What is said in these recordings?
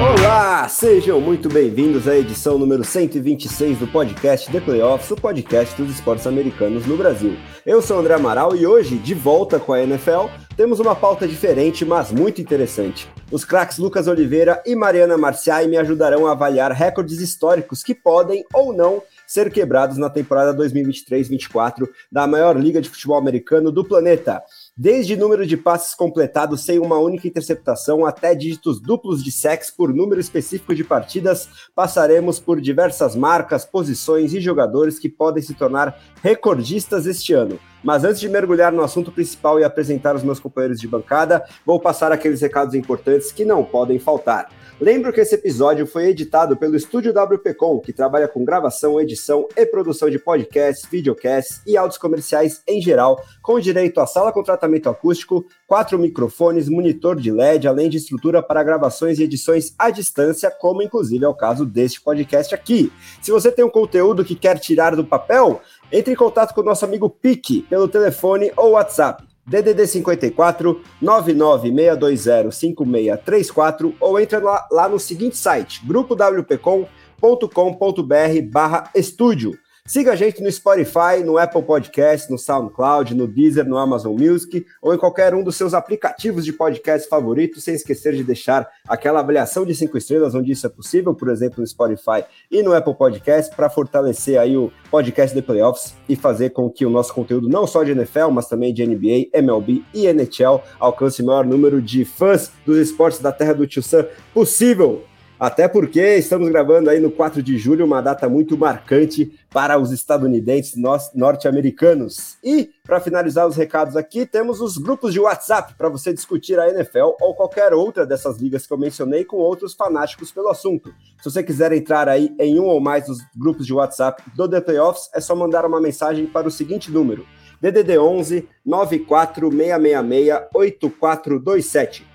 Olá, sejam muito bem-vindos à edição número 126 do podcast The Playoffs, o podcast dos esportes americanos no Brasil. Eu sou André Amaral e hoje, de volta com a NFL, temos uma pauta diferente, mas muito interessante. Os craques Lucas Oliveira e Mariana Marciai me ajudarão a avaliar recordes históricos que podem ou não ser quebrados na temporada 2023-24 da maior liga de futebol americano do planeta. Desde número de passes completados sem uma única interceptação até dígitos duplos de sacks por número específico de partidas, passaremos por diversas marcas, posições e jogadores que podem se tornar recordistas este ano. Mas antes de mergulhar no assunto principal e apresentar os meus companheiros de bancada, vou passar aqueles recados importantes que não podem faltar. Lembro que esse episódio foi editado pelo Estúdio WPcom, que trabalha com gravação, edição e produção de podcasts, videocasts e áudios comerciais em geral, com direito a sala com tratamento acústico, quatro microfones, monitor de LED, além de estrutura para gravações e edições à distância, como inclusive é o caso deste podcast aqui. Se você tem um conteúdo que quer tirar do papel, entre em contato com o nosso amigo Pique pelo telefone ou WhatsApp DDD 54 99620 5634 ou entra lá, lá no seguinte site, grupowpcom.com.br barra estúdio. Siga a gente no Spotify, no Apple Podcast, no SoundCloud, no Deezer, no Amazon Music ou em qualquer um dos seus aplicativos de podcast favoritos, sem esquecer de deixar aquela avaliação de cinco estrelas onde isso é possível, por exemplo, no Spotify e no Apple Podcast, para fortalecer aí o podcast de playoffs e fazer com que o nosso conteúdo não só de NFL, mas também de NBA, MLB e NHL alcance o maior número de fãs dos esportes da terra do Tio Sam possível. Até porque estamos gravando aí no 4 de julho, uma data muito marcante para os estadunidenses norte-americanos. E, para finalizar os recados aqui, temos os grupos de WhatsApp para você discutir a NFL ou qualquer outra dessas ligas que eu mencionei com outros fanáticos pelo assunto. Se você quiser entrar aí em um ou mais dos grupos de WhatsApp do The Playoffs, é só mandar uma mensagem para o seguinte número: DDD 11 94666 8427.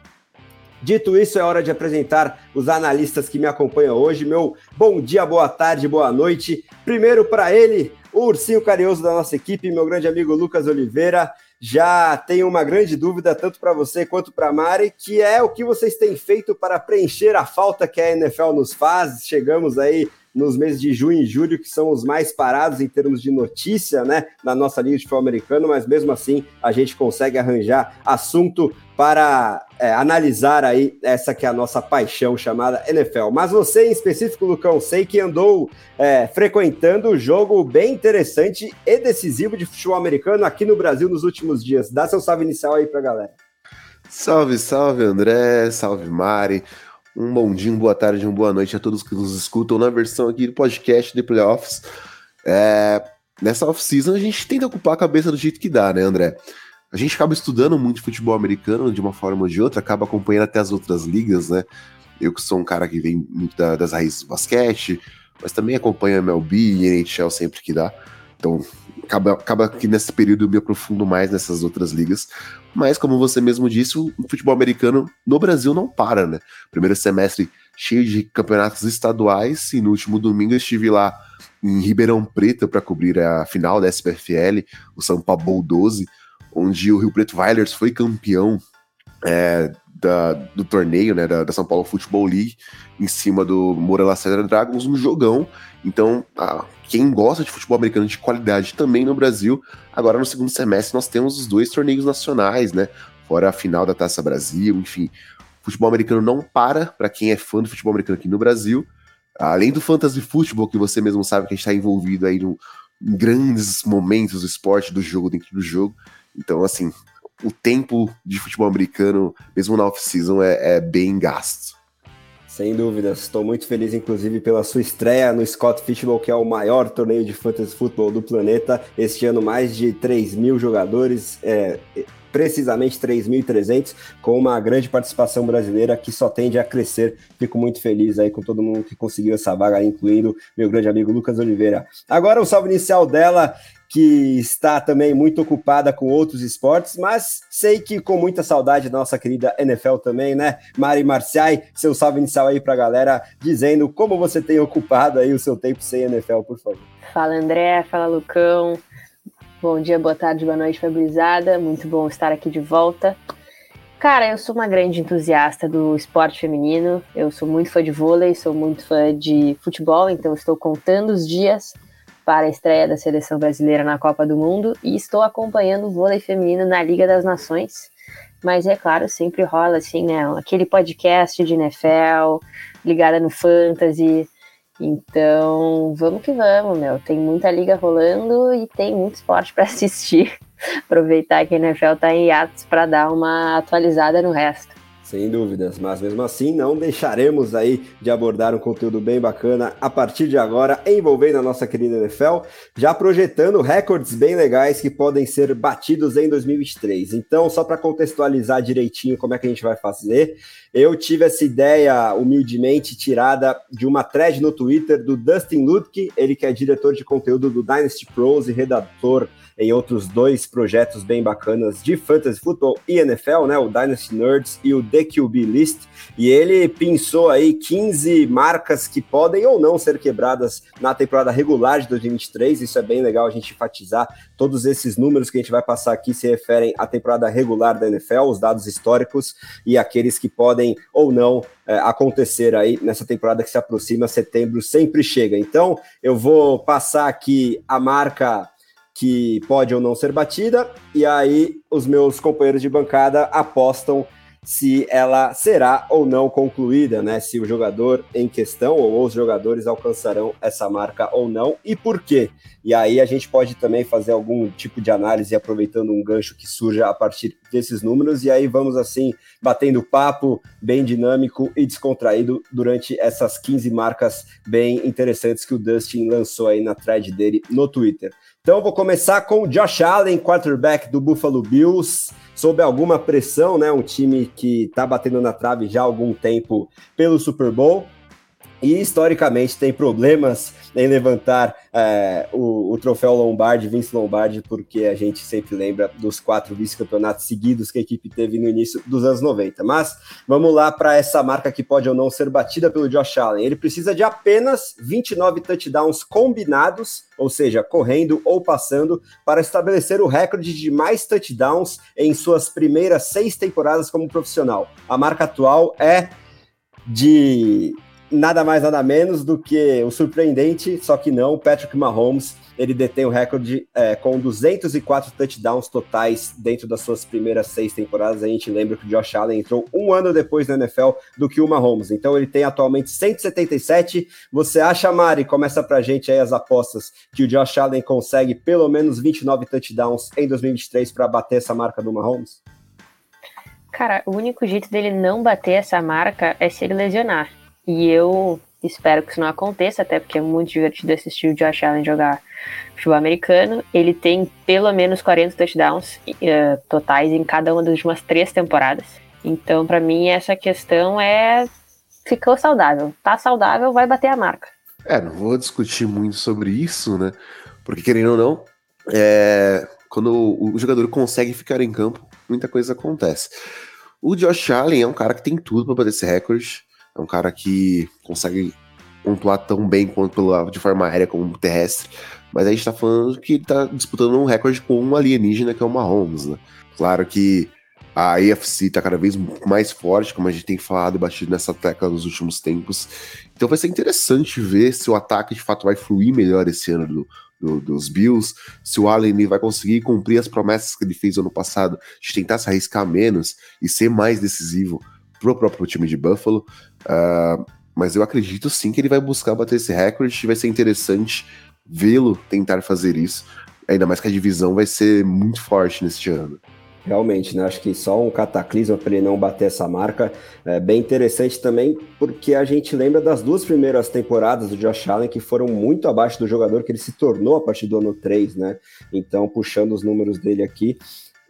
Dito isso, é hora de apresentar os analistas que me acompanham hoje. Meu bom dia, boa tarde, boa noite. Primeiro para ele, o ursinho carinhoso da nossa equipe, meu grande amigo Lucas Oliveira. Já tenho uma grande dúvida, tanto para você quanto para Mari, que é o que vocês têm feito para preencher a falta que a NFL nos faz. Chegamos aí nos meses de junho e julho, que são os mais parados em termos de notícia, né, na nossa liga de futebol americano, mas mesmo assim a gente consegue arranjar assunto para é, analisar aí essa que é a nossa paixão chamada NFL. Mas você em específico, Lucão, sei que andou é, frequentando um jogo bem interessante e decisivo de futebol americano aqui no Brasil nos últimos dias. Dá seu salve inicial aí para a galera. Salve, salve André, salve Mari. Um bom dia, uma boa tarde, uma boa noite a todos que nos escutam na versão aqui do podcast de Playoffs. É, nessa off-season a gente tenta ocupar a cabeça do jeito que dá, né, André? a gente acaba estudando muito futebol americano de uma forma ou de outra, acaba acompanhando até as outras ligas, né? Eu que sou um cara que vem muito da, das raízes do basquete, mas também acompanho MLB e NHL sempre que dá. Então, acaba, acaba que nesse período eu me aprofundo mais nessas outras ligas. Mas, como você mesmo disse, o futebol americano no Brasil não para, né? Primeiro semestre cheio de campeonatos estaduais, e no último domingo eu estive lá em Ribeirão Preto para cobrir a final da SPFL, o São Paulo 12 onde o Rio Preto Vilers foi campeão é, da, do torneio, né, da, da, São Paulo Football League, em cima do Moura Lacerda Dragons, um jogão. Então, a, quem gosta de futebol americano de qualidade também no Brasil, agora no segundo semestre nós temos os dois torneios nacionais, né, fora a final da Taça Brasil, enfim. Futebol americano não para para quem é fã do futebol americano aqui no Brasil. Além do fantasy futebol, que você mesmo sabe que a gente está envolvido aí no, em grandes momentos do esporte, do jogo, dentro do jogo. Então, assim, o tempo de futebol americano, mesmo na off-season, é, é, bem gasto. Sem dúvidas, estou muito feliz, inclusive, pela sua estreia no Scott Fishbowl, que é o maior torneio de fantasy futebol do planeta. Este ano, mais de 3 mil jogadores. É, precisamente 3.300, com uma grande participação brasileira que só tende a crescer. Fico muito feliz aí com todo mundo que conseguiu essa vaga, incluindo meu grande amigo Lucas Oliveira. Agora o salve inicial dela que está também muito ocupada com outros esportes, mas sei que com muita saudade da nossa querida NFL também, né? Mari Marciai, seu salve inicial aí para a galera, dizendo como você tem ocupado aí o seu tempo sem NFL, por favor. Fala André, fala Lucão, bom dia, boa tarde, boa noite, fabrizada, muito bom estar aqui de volta. Cara, eu sou uma grande entusiasta do esporte feminino, eu sou muito fã de vôlei, sou muito fã de futebol, então estou contando os dias para a estreia da seleção brasileira na Copa do Mundo e estou acompanhando o vôlei feminino na Liga das Nações. Mas é claro, sempre rola assim, né? Aquele podcast de NFL, ligada no Fantasy. Então, vamos que vamos, meu. Tem muita liga rolando e tem muito esporte para assistir. Aproveitar que a NFL está em hiatos para dar uma atualizada no resto. Sem dúvidas, mas mesmo assim não deixaremos aí de abordar um conteúdo bem bacana a partir de agora, envolvendo a nossa querida NFL, já projetando recordes bem legais que podem ser batidos em 2023. Então, só para contextualizar direitinho como é que a gente vai fazer, eu tive essa ideia humildemente tirada de uma thread no Twitter do Dustin Lutke, ele que é diretor de conteúdo do Dynasty Pros e redator em outros dois projetos bem bacanas de Fantasy Football e NFL, né? O Dynasty Nerds e o DQB List. E ele pensou aí 15 marcas que podem ou não ser quebradas na temporada regular de 2023. Isso é bem legal a gente enfatizar. Todos esses números que a gente vai passar aqui se referem à temporada regular da NFL, os dados históricos e aqueles que podem ou não é, acontecer aí nessa temporada que se aproxima, setembro sempre chega. Então, eu vou passar aqui a marca que pode ou não ser batida, e aí os meus companheiros de bancada apostam se ela será ou não concluída, né? Se o jogador em questão ou os jogadores alcançarão essa marca ou não e por quê. E aí a gente pode também fazer algum tipo de análise aproveitando um gancho que surja a partir desses números e aí vamos assim batendo papo bem dinâmico e descontraído durante essas 15 marcas bem interessantes que o Dustin lançou aí na thread dele no Twitter. Então vou começar com o Josh Allen, quarterback do Buffalo Bills, sob alguma pressão, né? Um time que está batendo na trave já há algum tempo pelo Super Bowl e historicamente tem problemas em levantar é, o, o, troféu Lombardi, Vince Lombardi, porque a gente sempre lembra dos quatro vice-campeonatos seguidos que a equipe teve no início dos anos 90. Mas vamos lá para essa marca que pode ou não ser batida pelo Josh Allen. Ele precisa de apenas 29 touchdowns combinados, ou seja, correndo ou passando, para estabelecer o recorde de mais touchdowns em suas primeiras seis temporadas como profissional. A marca atual é de nada mais, nada menos do que o surpreendente, só que não, Patrick Mahomes. Ele detém o recorde é, com 204 touchdowns totais dentro das suas primeiras seis temporadas. A gente lembra que o Josh Allen entrou um ano depois na NFL do que o Mahomes. Então ele tem atualmente 177. Você acha, Mari, começa pra gente aí as apostas, que o Josh Allen consegue pelo menos 29 touchdowns em 2023 para bater essa marca do Mahomes? Cara, o único jeito dele não bater essa marca é se ele lesionar. E eu espero que isso não aconteça, até porque é muito divertido assistir o Josh Allen jogar futebol americano. Ele tem pelo menos 40 touchdowns uh, totais em cada uma das últimas três temporadas. Então, para mim, essa questão é. Ficou saudável. Tá saudável, vai bater a marca. É, não vou discutir muito sobre isso, né? Porque, querendo ou não, é... quando o jogador consegue ficar em campo, muita coisa acontece. O Josh Allen é um cara que tem tudo para bater esse recorde. É um cara que consegue pontuar tão bem quanto pela, de forma aérea como terrestre. Mas a gente tá falando que ele tá disputando um recorde com um alienígena que é o Mahomes, né? Claro que a AFC tá cada vez mais forte, como a gente tem falado e batido nessa tecla nos últimos tempos. Então vai ser interessante ver se o ataque de fato vai fluir melhor esse ano do, do, dos Bills, se o Allen vai conseguir cumprir as promessas que ele fez ano passado, de tentar se arriscar menos e ser mais decisivo pro próprio time de Buffalo. Uh, mas eu acredito sim que ele vai buscar bater esse recorde. Vai ser interessante vê-lo tentar fazer isso. Ainda mais que a divisão vai ser muito forte neste ano. Realmente, né? Acho que só um cataclisma para ele não bater essa marca. É bem interessante também, porque a gente lembra das duas primeiras temporadas do Josh Allen que foram muito abaixo do jogador que ele se tornou a partir do ano 3, né? Então, puxando os números dele aqui,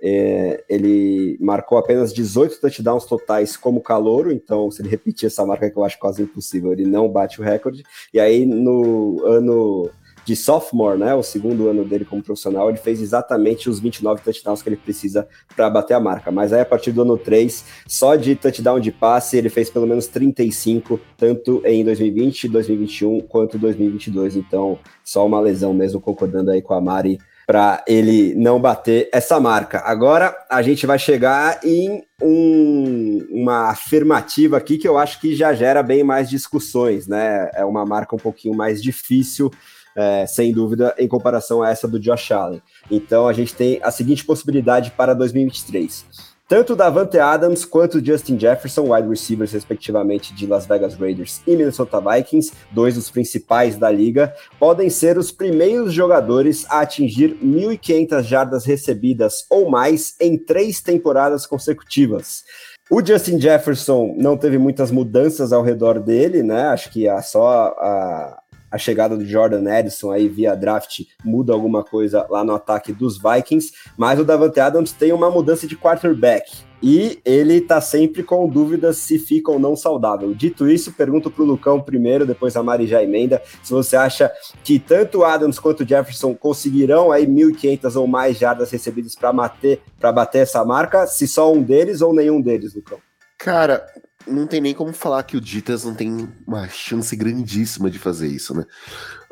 É, ele marcou apenas 18 touchdowns totais como calouro, então se ele repetir essa marca que eu acho quase impossível, ele não bate o recorde. E aí no ano de sophomore, né, o segundo ano dele como profissional, ele fez exatamente os 29 touchdowns que ele precisa para bater a marca. Mas aí a partir do ano 3, só de touchdown de passe, ele fez pelo menos 35, tanto em 2020, 2021 quanto 2022. Então, só uma lesão mesmo, concordando aí com a Mari para ele não bater essa marca. Agora a gente vai chegar em um, uma afirmativa aqui que eu acho que já gera bem mais discussões, né? É uma marca um pouquinho mais difícil é, sem dúvida, em comparação a essa do Josh Allen. Então a gente tem a seguinte possibilidade para 2023. Tanto Davante Adams quanto Justin Jefferson, wide receivers respectivamente de Las Vegas Raiders e Minnesota Vikings, dois dos principais da liga, podem ser os primeiros jogadores a atingir 1.500 jardas recebidas ou mais em três temporadas consecutivas. O Justin Jefferson não teve muitas mudanças ao redor dele, né? Acho que a, só a, a chegada do Jordan Edison aí via draft muda alguma coisa lá no ataque dos Vikings, mas o Davante Adams tem uma mudança de quarterback. E ele tá sempre com dúvidas se fica ou não saudável. Dito isso, pergunto pro Lucão primeiro, depois a Mari já emenda, se você acha que tanto Adams quanto Jefferson conseguirão aí 1.500 ou mais jardas recebidas para bater, bater essa marca, se só um deles ou nenhum deles, Lucão. Cara, não tem nem como falar que o Ditas não tem uma chance grandíssima de fazer isso, né?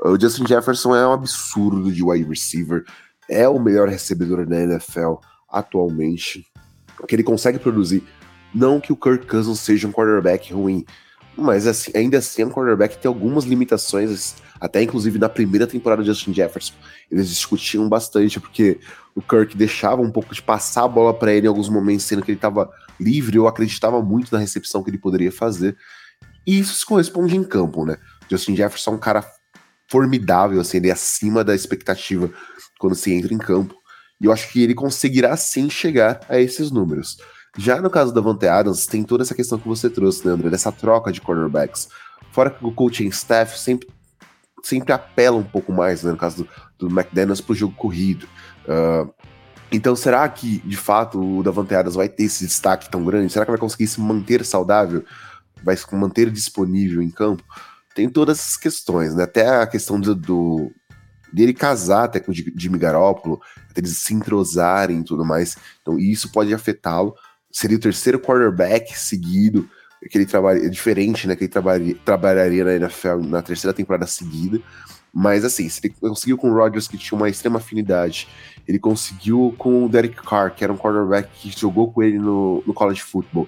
O Justin Jefferson é um absurdo de wide receiver, é o melhor recebedor da NFL atualmente, que ele consegue produzir. Não que o Kirk Cousins seja um quarterback ruim, mas assim, ainda assim é um quarterback que tem algumas limitações, até inclusive na primeira temporada do Justin Jefferson. Eles discutiam bastante, porque o Kirk deixava um pouco de passar a bola para ele em alguns momentos, sendo que ele estava livre, eu acreditava muito na recepção que ele poderia fazer. E isso se corresponde em campo, né? Justin Jefferson é um cara formidável, assim, ele é acima da expectativa quando se entra em campo. E eu acho que ele conseguirá sim chegar a esses números. Já no caso da Vante Adams, tem toda essa questão que você trouxe, né, André? Dessa troca de cornerbacks. Fora que o coaching staff sempre, sempre apela um pouco mais, né, no caso do, do McDaniels, pro jogo corrido. Uh, então, será que, de fato, o Davante Adams vai ter esse destaque tão grande? Será que vai conseguir se manter saudável? Vai se manter disponível em campo? Tem todas essas questões, né? Até a questão do, do dele casar até com o Jimmy Garoppolo, até eles se entrosarem e tudo mais. Então, isso pode afetá-lo. Seria o terceiro quarterback seguido que ele trabalha é diferente, né? Que ele trabalha, trabalharia na NFL na terceira temporada seguida. Mas assim, se ele conseguiu com o Rodgers, que tinha uma extrema afinidade, ele conseguiu com o Derek Carr, que era um quarterback que jogou com ele no, no college football.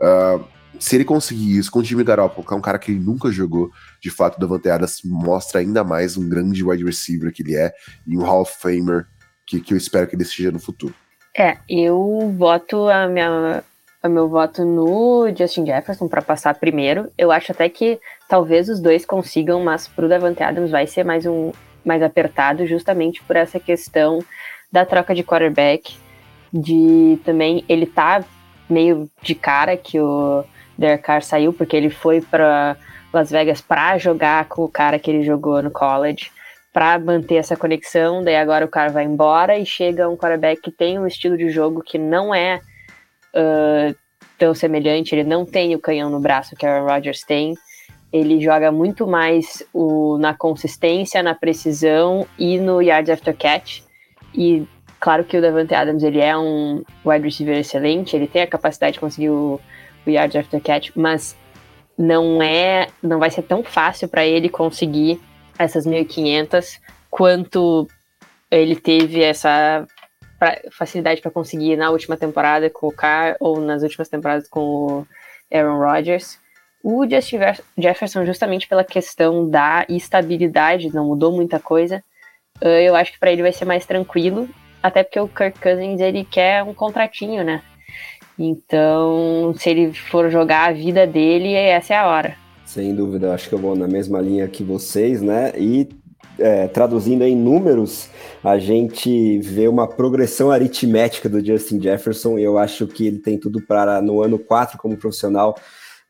Uh, se ele conseguir isso com o Jimmy Garoppolo, que é um cara que ele nunca jogou, de fato, Davante Adams mostra ainda mais um grande wide receiver que ele é e um Hall of Famer que, que eu espero que ele seja no futuro. É, eu voto a minha, o meu voto no Justin Jefferson para passar primeiro. Eu acho até que talvez os dois consigam, mas pro Davante Adams vai ser mais um mais apertado justamente por essa questão da troca de quarterback, de também ele tá meio de cara que o Derek Carr saiu porque ele foi para Las Vegas para jogar com o cara que ele jogou no college, para manter essa conexão. Daí agora o cara vai embora e chega um quarterback que tem um estilo de jogo que não é uh, tão semelhante. Ele não tem o canhão no braço que Aaron Rodgers tem. Ele joga muito mais o, na consistência, na precisão e no yards after catch. E claro que o Davante Adams ele é um wide receiver excelente, ele tem a capacidade de conseguir o, o yards after catch, mas não é, não vai ser tão fácil para ele conseguir essas 1.500 quanto ele teve essa pra, facilidade para conseguir na última temporada com o Carr ou nas últimas temporadas com o Aaron Rodgers. O Justin Jefferson, justamente pela questão da estabilidade, não mudou muita coisa, eu acho que para ele vai ser mais tranquilo, até porque o Kirk Cousins ele quer um contratinho, né? Então, se ele for jogar a vida dele, essa é a hora. Sem dúvida, acho que eu vou na mesma linha que vocês, né? E é, traduzindo em números, a gente vê uma progressão aritmética do Justin Jefferson e eu acho que ele tem tudo para, no ano 4 como profissional,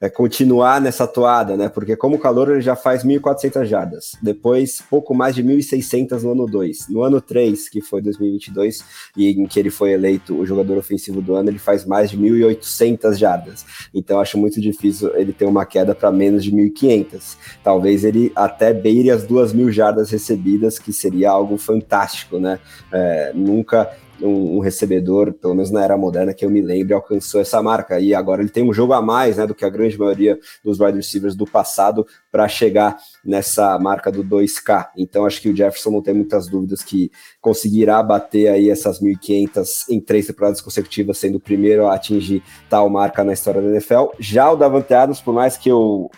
é, continuar nessa toada, né? Porque como calor ele já faz 1.400 jardas, depois pouco mais de 1.600 no ano 2. No ano 3, que foi 2022, e em que ele foi eleito o jogador ofensivo do ano, ele faz mais de 1.800 jardas. Então acho muito difícil ele ter uma queda para menos de 1.500. Talvez ele até beire as 2.000 jardas recebidas, que seria algo fantástico, né? É, nunca um, um, recebedor, pelo menos na era moderna, que eu me lembro, alcançou essa marca. E agora ele tem um jogo a mais né, do que a grande maioria dos wide receivers do passado para chegar nessa marca do 2K. Então acho que o Jefferson não tem muitas dúvidas que conseguirá bater aí essas 1.500 em três temporadas consecutivas, sendo o primeiro a atingir tal marca na história da NFL. Já o Davante Adams, por mais que eu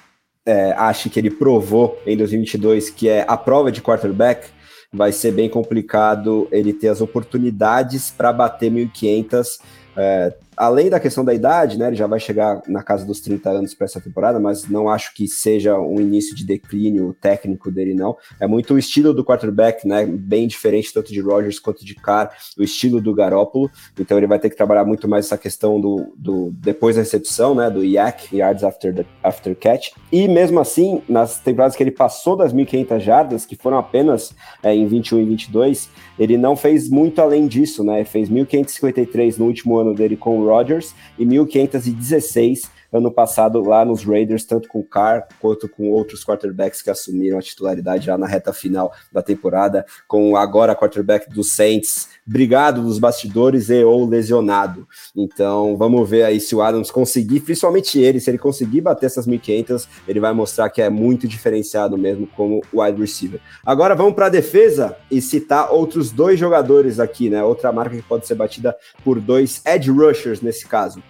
é, ache que ele provou em 2022 que é a prova de quarterback, vai ser bem complicado ele ter as oportunidades para bater 1.500 é, além da questão da idade, né, ele já vai chegar na casa dos 30 anos para essa temporada, mas não acho que seja um início de declínio técnico dele, não. É muito o estilo do quarterback, né, bem diferente tanto de Rodgers quanto de Carr, o estilo do Garópolo, então ele vai ter que trabalhar muito mais essa questão do, do depois da recepção, né, do YAC, Yards After, the, after Catch, e mesmo assim, nas temporadas que ele passou das 1.500 jardas, que foram apenas é, em 21 e 22, ele não fez muito além disso, né, fez 1.553 no último ano dele com o Rodgers e 1516 ano passado lá nos Raiders, tanto com o Carr quanto com outros quarterbacks que assumiram a titularidade já na reta final da temporada, com agora quarterback dos Saints, brigado dos bastidores e ou lesionado. Então vamos ver aí se o Adams conseguir, principalmente ele, se ele conseguir bater essas 1.500, ele vai mostrar que é muito diferenciado mesmo como wide receiver. Agora vamos para a defesa e citar outros dois jogadores aqui, né? Outra marca que pode ser batida por dois edge rushers nesse caso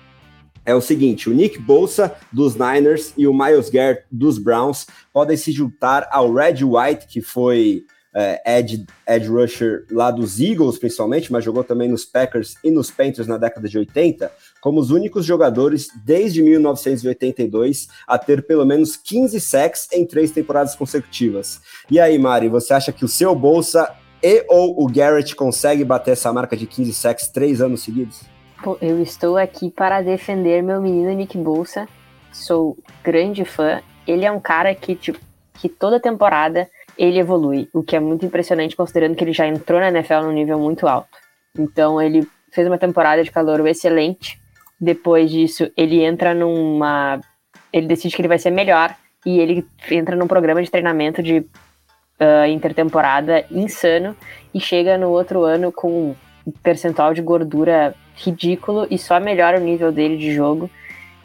é o seguinte: o Nick Bolsa dos Niners e o Miles Garrett dos Browns podem se juntar ao Red White, que foi é, edge, edge rusher lá dos Eagles, principalmente, mas jogou também nos Packers e nos Panthers na década de 80, como os únicos jogadores desde 1982 a ter pelo menos 15 sacks em três temporadas consecutivas. E aí, Mari, você acha que o seu Bolsa e ou o Garrett consegue bater essa marca de 15 sacks três anos seguidos? Eu estou aqui para defender meu menino Nick Bolsa. Sou grande fã. Ele é um cara que, tipo, que toda temporada ele evolui, o que é muito impressionante considerando que ele já entrou na NFL num nível muito alto. Então ele fez uma temporada de calor excelente. Depois disso, ele entra numa. Ele decide que ele vai ser melhor e ele entra num programa de treinamento de uh, intertemporada insano e chega no outro ano com um percentual de gordura ridículo e só melhora o nível dele de jogo.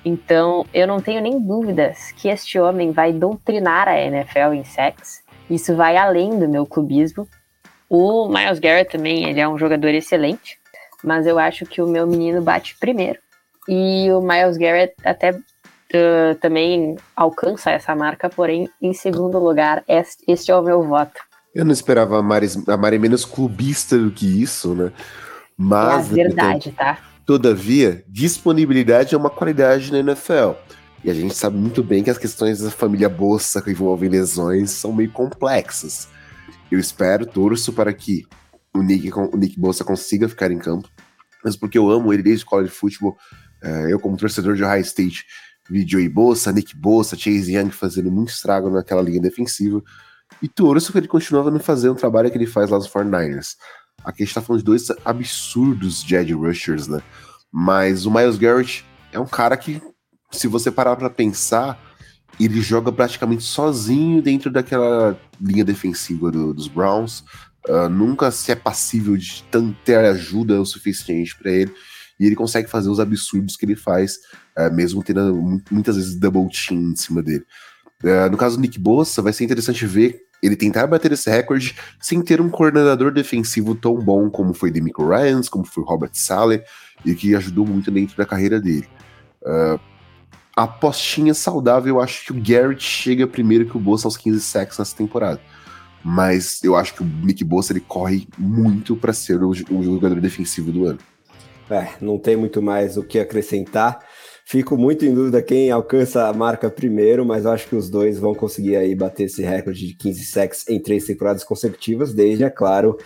Então, eu não tenho nem dúvidas que este homem vai doutrinar a NFL em sex. Isso vai além do meu clubismo. O Miles Garrett também, ele é um jogador excelente, mas eu acho que o meu menino bate primeiro. E o Miles Garrett até uh, também alcança essa marca, porém, em segundo lugar, este, este é o meu voto. Eu não esperava a Mari, a Mari menos clubista do que isso, né? Mas, é verdade, tá? Todavia, disponibilidade é uma qualidade na NFL. E a gente sabe muito bem que as questões da família Bolsa que envolvem lesões são meio complexas. Eu espero, torço para que o Nick, o Nick Bolsa consiga ficar em campo. Mas porque eu amo ele desde college futebol, é, eu como torcedor de High State, vi Joey Bolsa, Nick Bolsa, Chase Young fazendo muito estrago naquela linha defensiva. E torço que ele continuava a fazer um trabalho que ele faz lá nos 49ers. Aqui a gente tá falando de dois absurdos de rushers, né? Mas o Miles Garrett é um cara que, se você parar para pensar, ele joga praticamente sozinho dentro daquela linha defensiva do, dos Browns. Uh, nunca se é passível de ter ajuda o suficiente para ele. E ele consegue fazer os absurdos que ele faz, uh, mesmo tendo muitas vezes double team em cima dele. Uh, no caso do Nick Bossa, vai ser interessante ver ele tentar bater esse recorde sem ter um coordenador defensivo tão bom como foi Demico Ryans, como foi Robert Saleh, e que ajudou muito dentro da carreira dele. Uh, a apostinha saudável, eu acho que o Garrett chega primeiro que o Bossa aos 15 sacks nessa temporada. Mas eu acho que o Nick Bossa ele corre muito para ser o, o jogador defensivo do ano. É, não tem muito mais o que acrescentar. Fico muito em dúvida quem alcança a marca primeiro, mas acho que os dois vão conseguir aí bater esse recorde de 15 sacks em três temporadas consecutivas, desde, é claro,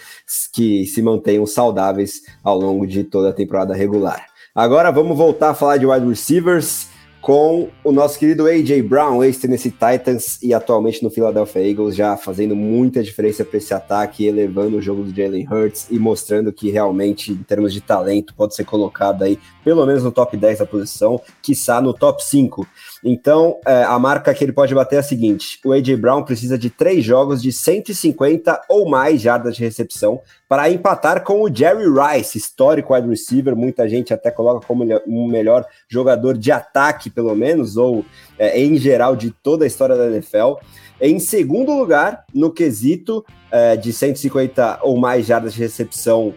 que se mantenham saudáveis ao longo de toda a temporada regular. Agora vamos voltar a falar de wide receivers com o nosso querido A.J. Brown, ex-Tennessee Titans e atualmente no Philadelphia Eagles, já fazendo muita diferença para esse ataque, elevando o jogo do Jalen Hurts e mostrando que realmente, em termos de talento, pode ser colocado aí pelo menos no top 10 da posição, quiçá no top 5. Então, é, a marca que ele pode bater é a seguinte: o A.J. Brown precisa de três jogos de 150 ou mais jardas de recepção para empatar com o Jerry Rice, histórico wide receiver. Muita gente até coloca como um melhor jogador de ataque, pelo menos, ou é, em geral de toda a história da NFL. Em segundo lugar, no quesito é, de 150 ou mais jardas de recepção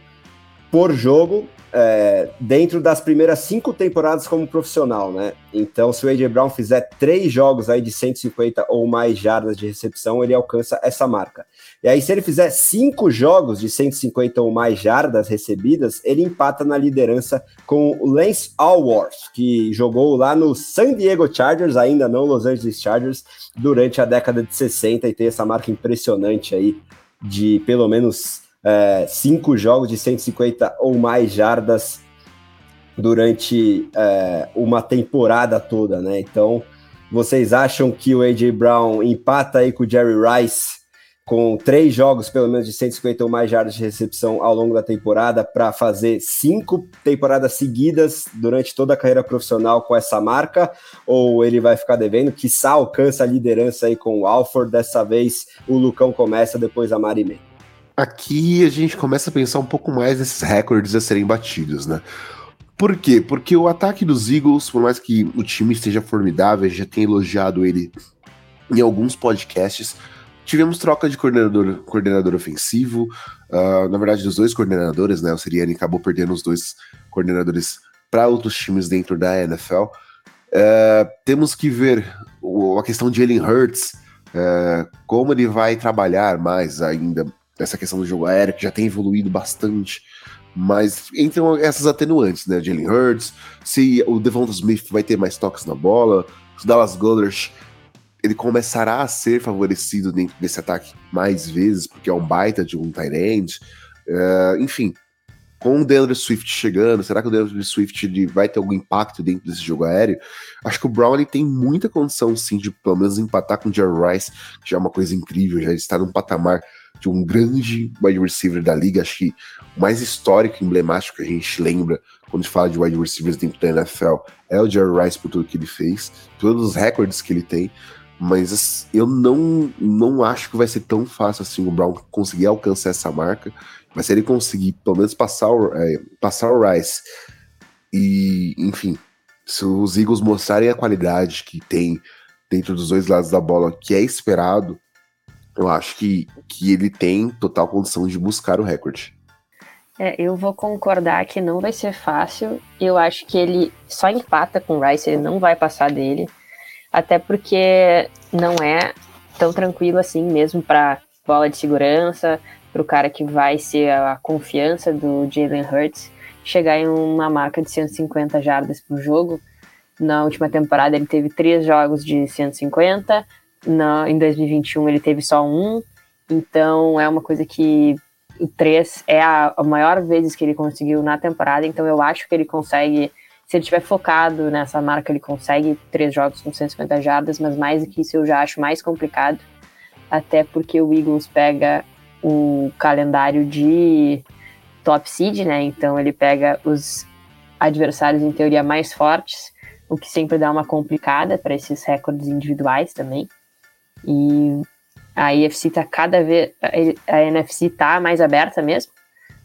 por jogo, é, dentro das primeiras cinco temporadas como profissional, né? Então, se o AJ Brown fizer três jogos aí de 150 ou mais jardas de recepção, ele alcança essa marca. E aí, se ele fizer cinco jogos de 150 ou mais jardas recebidas, ele empata na liderança com o Lance Alworth, que jogou lá no San Diego Chargers, ainda não Los Angeles Chargers, durante a década de 60 e tem essa marca impressionante aí de pelo menos é, cinco jogos de 150 ou mais jardas durante é, uma temporada toda, né? Então, vocês acham que o AJ Brown empata aí com o Jerry Rice com três jogos, pelo menos de 150 ou mais jardas de recepção ao longo da temporada, para fazer cinco temporadas seguidas durante toda a carreira profissional com essa marca? Ou ele vai ficar devendo? Que alcança a liderança aí com o Alford, dessa vez o Lucão começa, depois a Marimé aqui a gente começa a pensar um pouco mais nesses recordes a serem batidos, né? Por quê? Porque o ataque dos Eagles, por mais que o time esteja formidável, já tenha elogiado ele em alguns podcasts, tivemos troca de coordenador, coordenador ofensivo, uh, na verdade dos dois coordenadores, né? O Siriani acabou perdendo os dois coordenadores para outros times dentro da NFL. Uh, ah, temos que ver o, a questão de Jalen Hurts, uh, como ele vai trabalhar mais ainda essa questão do jogo aéreo, que já tem evoluído bastante. Mas entram essas atenuantes, né? Jalen Hurts, se o Devonta Smith vai ter mais toques na bola, o Dallas Goddard ele começará a ser favorecido dentro desse ataque mais vezes, porque é um baita de um tight end. Uh, enfim, com o DeAndre Swift chegando, será que o DeAndre Swift ele vai ter algum impacto dentro desse jogo aéreo? Acho que o Brown ele tem muita condição, sim, de pelo menos empatar com o Jerry Rice, que já é uma coisa incrível, já está num patamar de um grande wide receiver da liga, acho que o mais histórico emblemático que a gente lembra quando a gente fala de wide receivers dentro da NFL é o Jerry Rice por tudo que ele fez, todos os recordes que ele tem, mas eu não, não acho que vai ser tão fácil assim o Brown conseguir alcançar essa marca, mas se ele conseguir pelo menos passar o, é, passar o Rice e, enfim, se os Eagles mostrarem a qualidade que tem dentro dos dois lados da bola, que é esperado, eu acho que, que ele tem total condição de buscar o recorde. É, eu vou concordar que não vai ser fácil. Eu acho que ele só empata com o Rice, ele não vai passar dele. Até porque não é tão tranquilo assim mesmo para bola de segurança, para o cara que vai ser a confiança do Jalen Hurts chegar em uma marca de 150 jardas por jogo. Na última temporada ele teve três jogos de 150, na, em 2021 ele teve só um, então é uma coisa que o 3 é a, a maior vezes que ele conseguiu na temporada, então eu acho que ele consegue, se ele estiver focado nessa marca, ele consegue três jogos com 150 jardas, mas mais do que isso eu já acho mais complicado, até porque o Eagles pega o calendário de top seed, né? Então ele pega os adversários em teoria mais fortes, o que sempre dá uma complicada para esses recordes individuais também. E a NFC tá cada vez. A NFC tá mais aberta mesmo,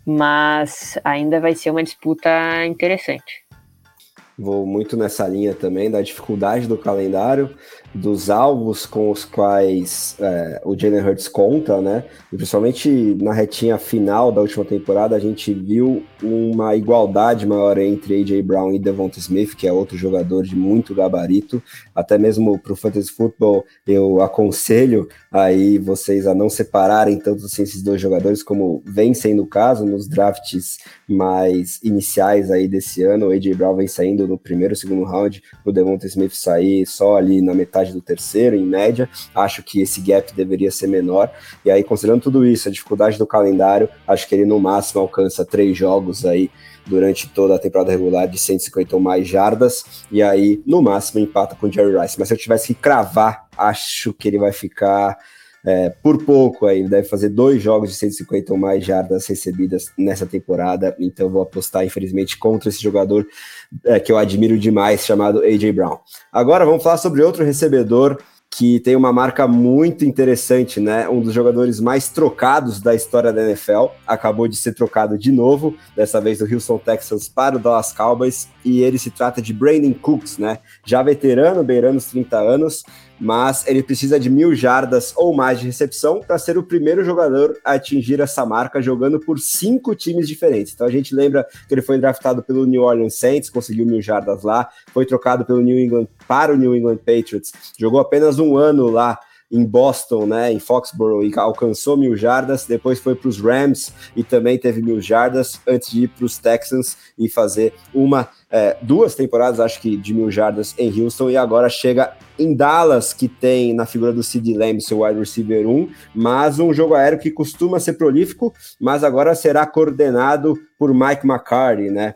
mas ainda vai ser uma disputa interessante. Vou muito nessa linha também da dificuldade do calendário dos alvos com os quais é, o Jalen Hurts conta, né? E principalmente na retinha final da última temporada, a gente viu uma igualdade maior entre AJ Brown e Devonta Smith, que é outro jogador de muito gabarito. Até mesmo para o Fantasy Football, eu aconselho aí vocês a não separarem tanto assim esses dois jogadores, como vem sendo o caso nos drafts mais iniciais aí desse ano. O AJ Brown vem saindo no primeiro, segundo round, o Devonta Smith sair só ali na metade metade do terceiro, em média. Acho que esse gap deveria ser menor. E aí, considerando tudo isso, a dificuldade do calendário, acho que ele no máximo alcança três jogos aí durante toda a temporada regular de 150 ou mais jardas, e aí no máximo empata com o Jerry Rice. Mas se eu tivesse que cravar, acho que ele vai ficar é, por pouco aí, deve fazer dois jogos de 150 ou mais jardas recebidas nessa temporada, então vou apostar, infelizmente, contra esse jogador é, que eu admiro demais, chamado A.J. Brown. Agora vamos falar sobre outro recebedor que tem uma marca muito interessante, né? Um dos jogadores mais trocados da história da NFL, acabou de ser trocado de novo, dessa vez do Houston Texans para o Dallas Cowboys, e ele se trata de Brandon Cooks, né? Já veterano, beirando os 30 anos, mas ele precisa de mil jardas ou mais de recepção para ser o primeiro jogador a atingir essa marca jogando por cinco times diferentes. Então a gente lembra que ele foi draftado pelo New Orleans Saints, conseguiu mil jardas lá, foi trocado pelo New England para o New England Patriots, jogou apenas um ano lá em Boston, né, em Foxborough, e alcançou mil jardas, depois foi para os Rams e também teve mil jardas, antes de ir para os Texans e fazer uma, é, duas temporadas, acho que, de mil jardas em Houston, e agora chega em Dallas, que tem na figura do Sid Lamb seu wide receiver 1, mas um jogo aéreo que costuma ser prolífico, mas agora será coordenado por Mike McCarthy, né,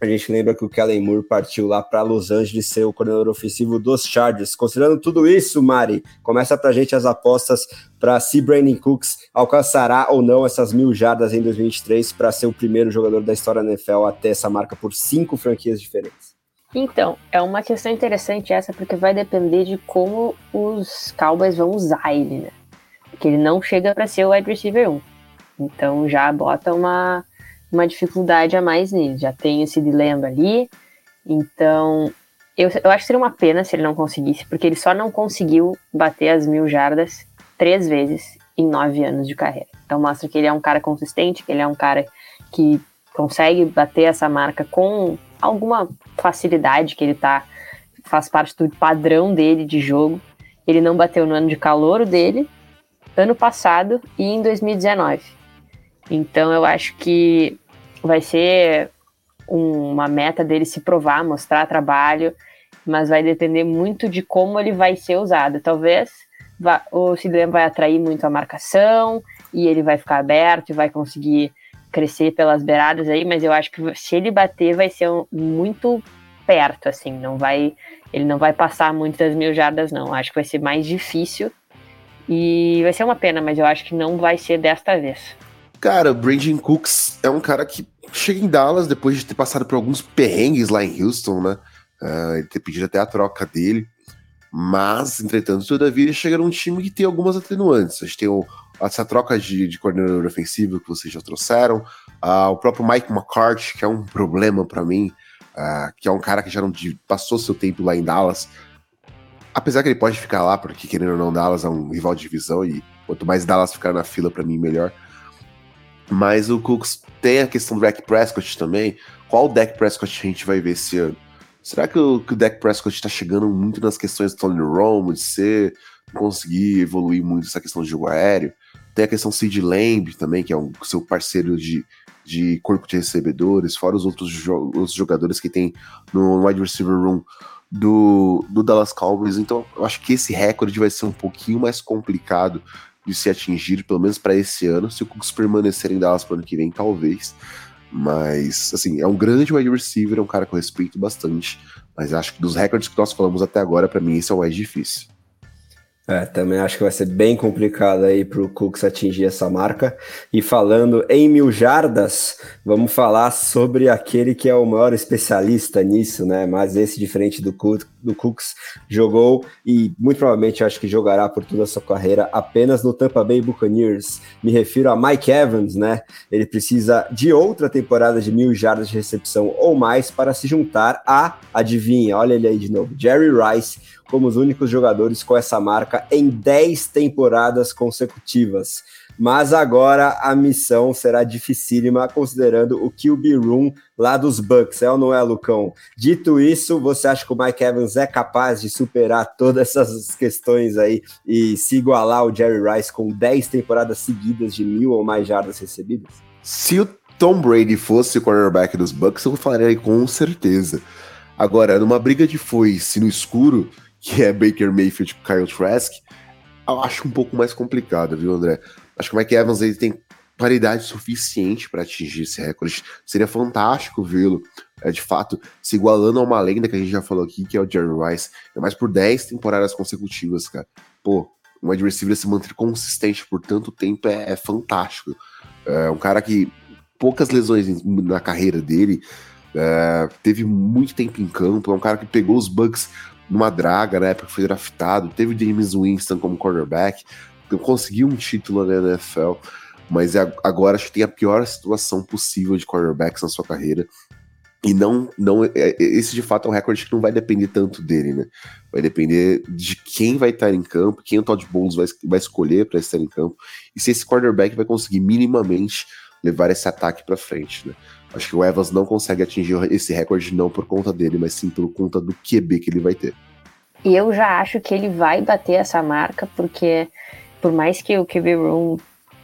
a gente lembra que o Kellen Moore partiu lá para Los Angeles ser o coordenador ofensivo dos Chargers. Considerando tudo isso, Mari, começa para a gente as apostas para se Brandon Cooks alcançará ou não essas mil jardas em 2023 para ser o primeiro jogador da história da NFL a ter essa marca por cinco franquias diferentes. Então, é uma questão interessante essa, porque vai depender de como os Cowboys vão usar ele, né? Porque ele não chega para ser o wide receiver 1. Então já bota uma uma dificuldade a mais nele. Já tem esse dilema ali. Então, eu, eu acho que seria uma pena se ele não conseguisse, porque ele só não conseguiu bater as mil jardas três vezes em nove anos de carreira. Então mostra que ele é um cara consistente, que ele é um cara que consegue bater essa marca com alguma facilidade, que ele tá faz parte do padrão dele de jogo. Ele não bateu no ano de calor dele, ano passado e em 2019. Então eu acho que vai ser uma meta dele se provar, mostrar trabalho, mas vai depender muito de como ele vai ser usado. Talvez vá, o Cidrem vai atrair muito a marcação e ele vai ficar aberto e vai conseguir crescer pelas beiradas aí, mas eu acho que se ele bater vai ser um, muito perto, assim, não vai, ele não vai passar muitas mil jardas, não. Acho que vai ser mais difícil e vai ser uma pena, mas eu acho que não vai ser desta vez. Cara, o Brandon Cooks é um cara que chega em Dallas depois de ter passado por alguns perrengues lá em Houston, né? Uh, ele ter pedido até a troca dele. Mas, entretanto, todavia, chega num time que tem algumas atenuantes. A gente tem o, essa troca de, de, coordenador ofensivo que vocês já trouxeram. Uh, o próprio Mike McCarthy, que é um problema para mim, uh, que é um cara que já não passou seu tempo lá em Dallas. Apesar que ele pode ficar lá, porque querendo ou não, Dallas é um rival de divisão e quanto mais Dallas ficar na fila, para mim, melhor. Mas o Cooks tem a questão do Dak Prescott também. Qual Dak Prescott a gente vai ver esse ano? Será que o, que o Dak Prescott está chegando muito nas questões do Tony Romo, de ser, conseguir evoluir muito essa questão de jogo aéreo? Tem a questão Sid Lamb também, que é um seu parceiro de, de corpo de recebedores, fora os outros, jo os jogadores que tem no wide receiver room do, do Dallas Cowboys. Então, eu acho que esse recorde vai ser um pouquinho mais complicado de se atingir, pelo menos para esse ano. Se o Cooks permanecer em Dallas para o ano que vem, talvez. Mas, assim, é um grande wide receiver, é um cara que eu respeito bastante. Mas acho que dos recordes que nós falamos até agora, para mim, esse é o mais difícil. É, também acho que vai ser bem complicado aí para o Cooks atingir essa marca. E falando em mil jardas, vamos falar sobre aquele que é o maior especialista nisso, né? Mas esse, diferente do, Cook, do Cooks, jogou e muito provavelmente acho que jogará por toda a sua carreira apenas no Tampa Bay Buccaneers. Me refiro a Mike Evans, né? Ele precisa de outra temporada de mil jardas de recepção ou mais para se juntar a, adivinha, olha ele aí de novo, Jerry Rice como os únicos jogadores com essa marca em 10 temporadas consecutivas. Mas agora a missão será dificílima, considerando o QB Room lá dos Bucks, é ou não é, Lucão? Dito isso, você acha que o Mike Evans é capaz de superar todas essas questões aí e se igualar ao Jerry Rice com 10 temporadas seguidas de mil ou mais jardas recebidas? Se o Tom Brady fosse o cornerback dos Bucks, eu falaria com certeza. Agora, numa briga de foice no escuro, que é Baker Mayfield com Kyle Trask, eu acho um pouco mais complicado, viu, André? Acho que o Mike Evans ele tem qualidade suficiente para atingir esse recorde. Seria fantástico vê-lo, é, de fato, se igualando a uma lenda que a gente já falou aqui, que é o Jerry Rice. É mais por 10 temporadas consecutivas, cara. Pô, um wide se manter consistente por tanto tempo é, é fantástico. É um cara que poucas lesões na carreira dele, é, teve muito tempo em campo, é um cara que pegou os Bucks numa draga na época que foi draftado, teve o James Winston como quarterback, conseguiu um título na NFL mas é agora acho que tem a pior situação possível de quarterbacks na sua carreira. E não, não, é, é, esse de fato é um recorde que não vai depender tanto dele, né? Vai depender de quem vai estar em campo, quem o Todd Bowles vai, vai escolher para estar em campo, e se esse quarterback vai conseguir minimamente levar esse ataque para frente, né? Acho que o Evans não consegue atingir esse recorde não por conta dele, mas sim por conta do QB que ele vai ter. E eu já acho que ele vai bater essa marca, porque por mais que o QB Room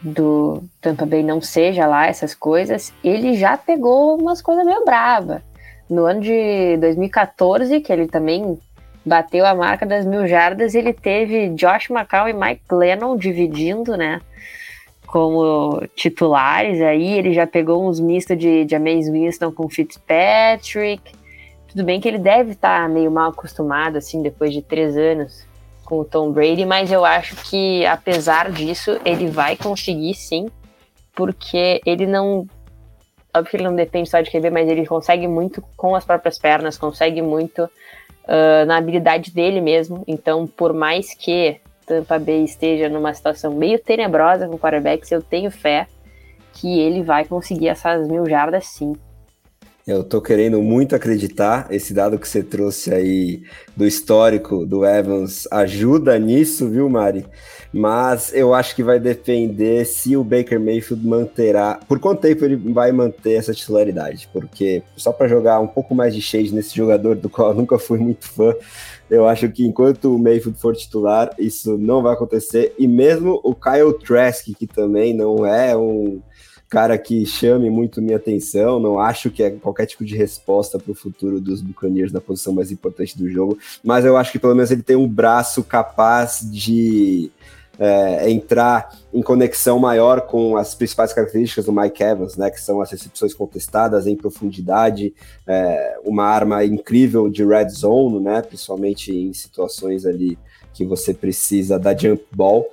do Tampa Bay não seja lá essas coisas, ele já pegou umas coisas meio brava. No ano de 2014, que ele também bateu a marca das mil jardas, ele teve Josh McCown e Mike Lennon dividindo, né? Como titulares aí, ele já pegou uns mistos de James Winston com Fitzpatrick. Tudo bem que ele deve estar tá meio mal acostumado, assim, depois de três anos com o Tom Brady, mas eu acho que apesar disso, ele vai conseguir sim, porque ele não. Óbvio que ele não depende só de QB, mas ele consegue muito com as próprias pernas, consegue muito uh, na habilidade dele mesmo. Então, por mais que Tampa Bay esteja numa situação meio tenebrosa com quarterbacks, eu tenho fé que ele vai conseguir essas mil jardas sim. Eu tô querendo muito acreditar. Esse dado que você trouxe aí do histórico do Evans ajuda nisso, viu, Mari? Mas eu acho que vai depender se o Baker Mayfield manterá. Por quanto tempo ele vai manter essa titularidade? Porque, só para jogar um pouco mais de shade nesse jogador do qual eu nunca fui muito fã, eu acho que enquanto o Mayfield for titular, isso não vai acontecer. E mesmo o Kyle Trask, que também não é um cara que chame muito minha atenção. Não acho que é qualquer tipo de resposta para o futuro dos Buccaneers na posição mais importante do jogo, mas eu acho que pelo menos ele tem um braço capaz de é, entrar em conexão maior com as principais características do Mike Evans, né, que são as recepções contestadas em profundidade, é, uma arma incrível de red zone, né, principalmente em situações ali que você precisa da jump ball.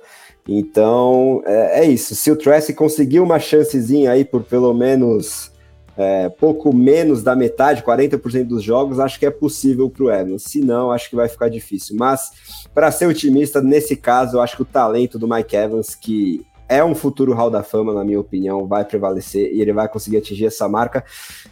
Então, é, é, isso. Se o Trask conseguir uma chancezinha aí por pelo menos é, pouco menos da metade, 40% dos jogos, acho que é possível para o Evans. Se não, acho que vai ficar difícil. Mas, para ser otimista, nesse caso, eu acho que o talento do Mike Evans, que é um futuro Hall da Fama, na minha opinião, vai prevalecer e ele vai conseguir atingir essa marca,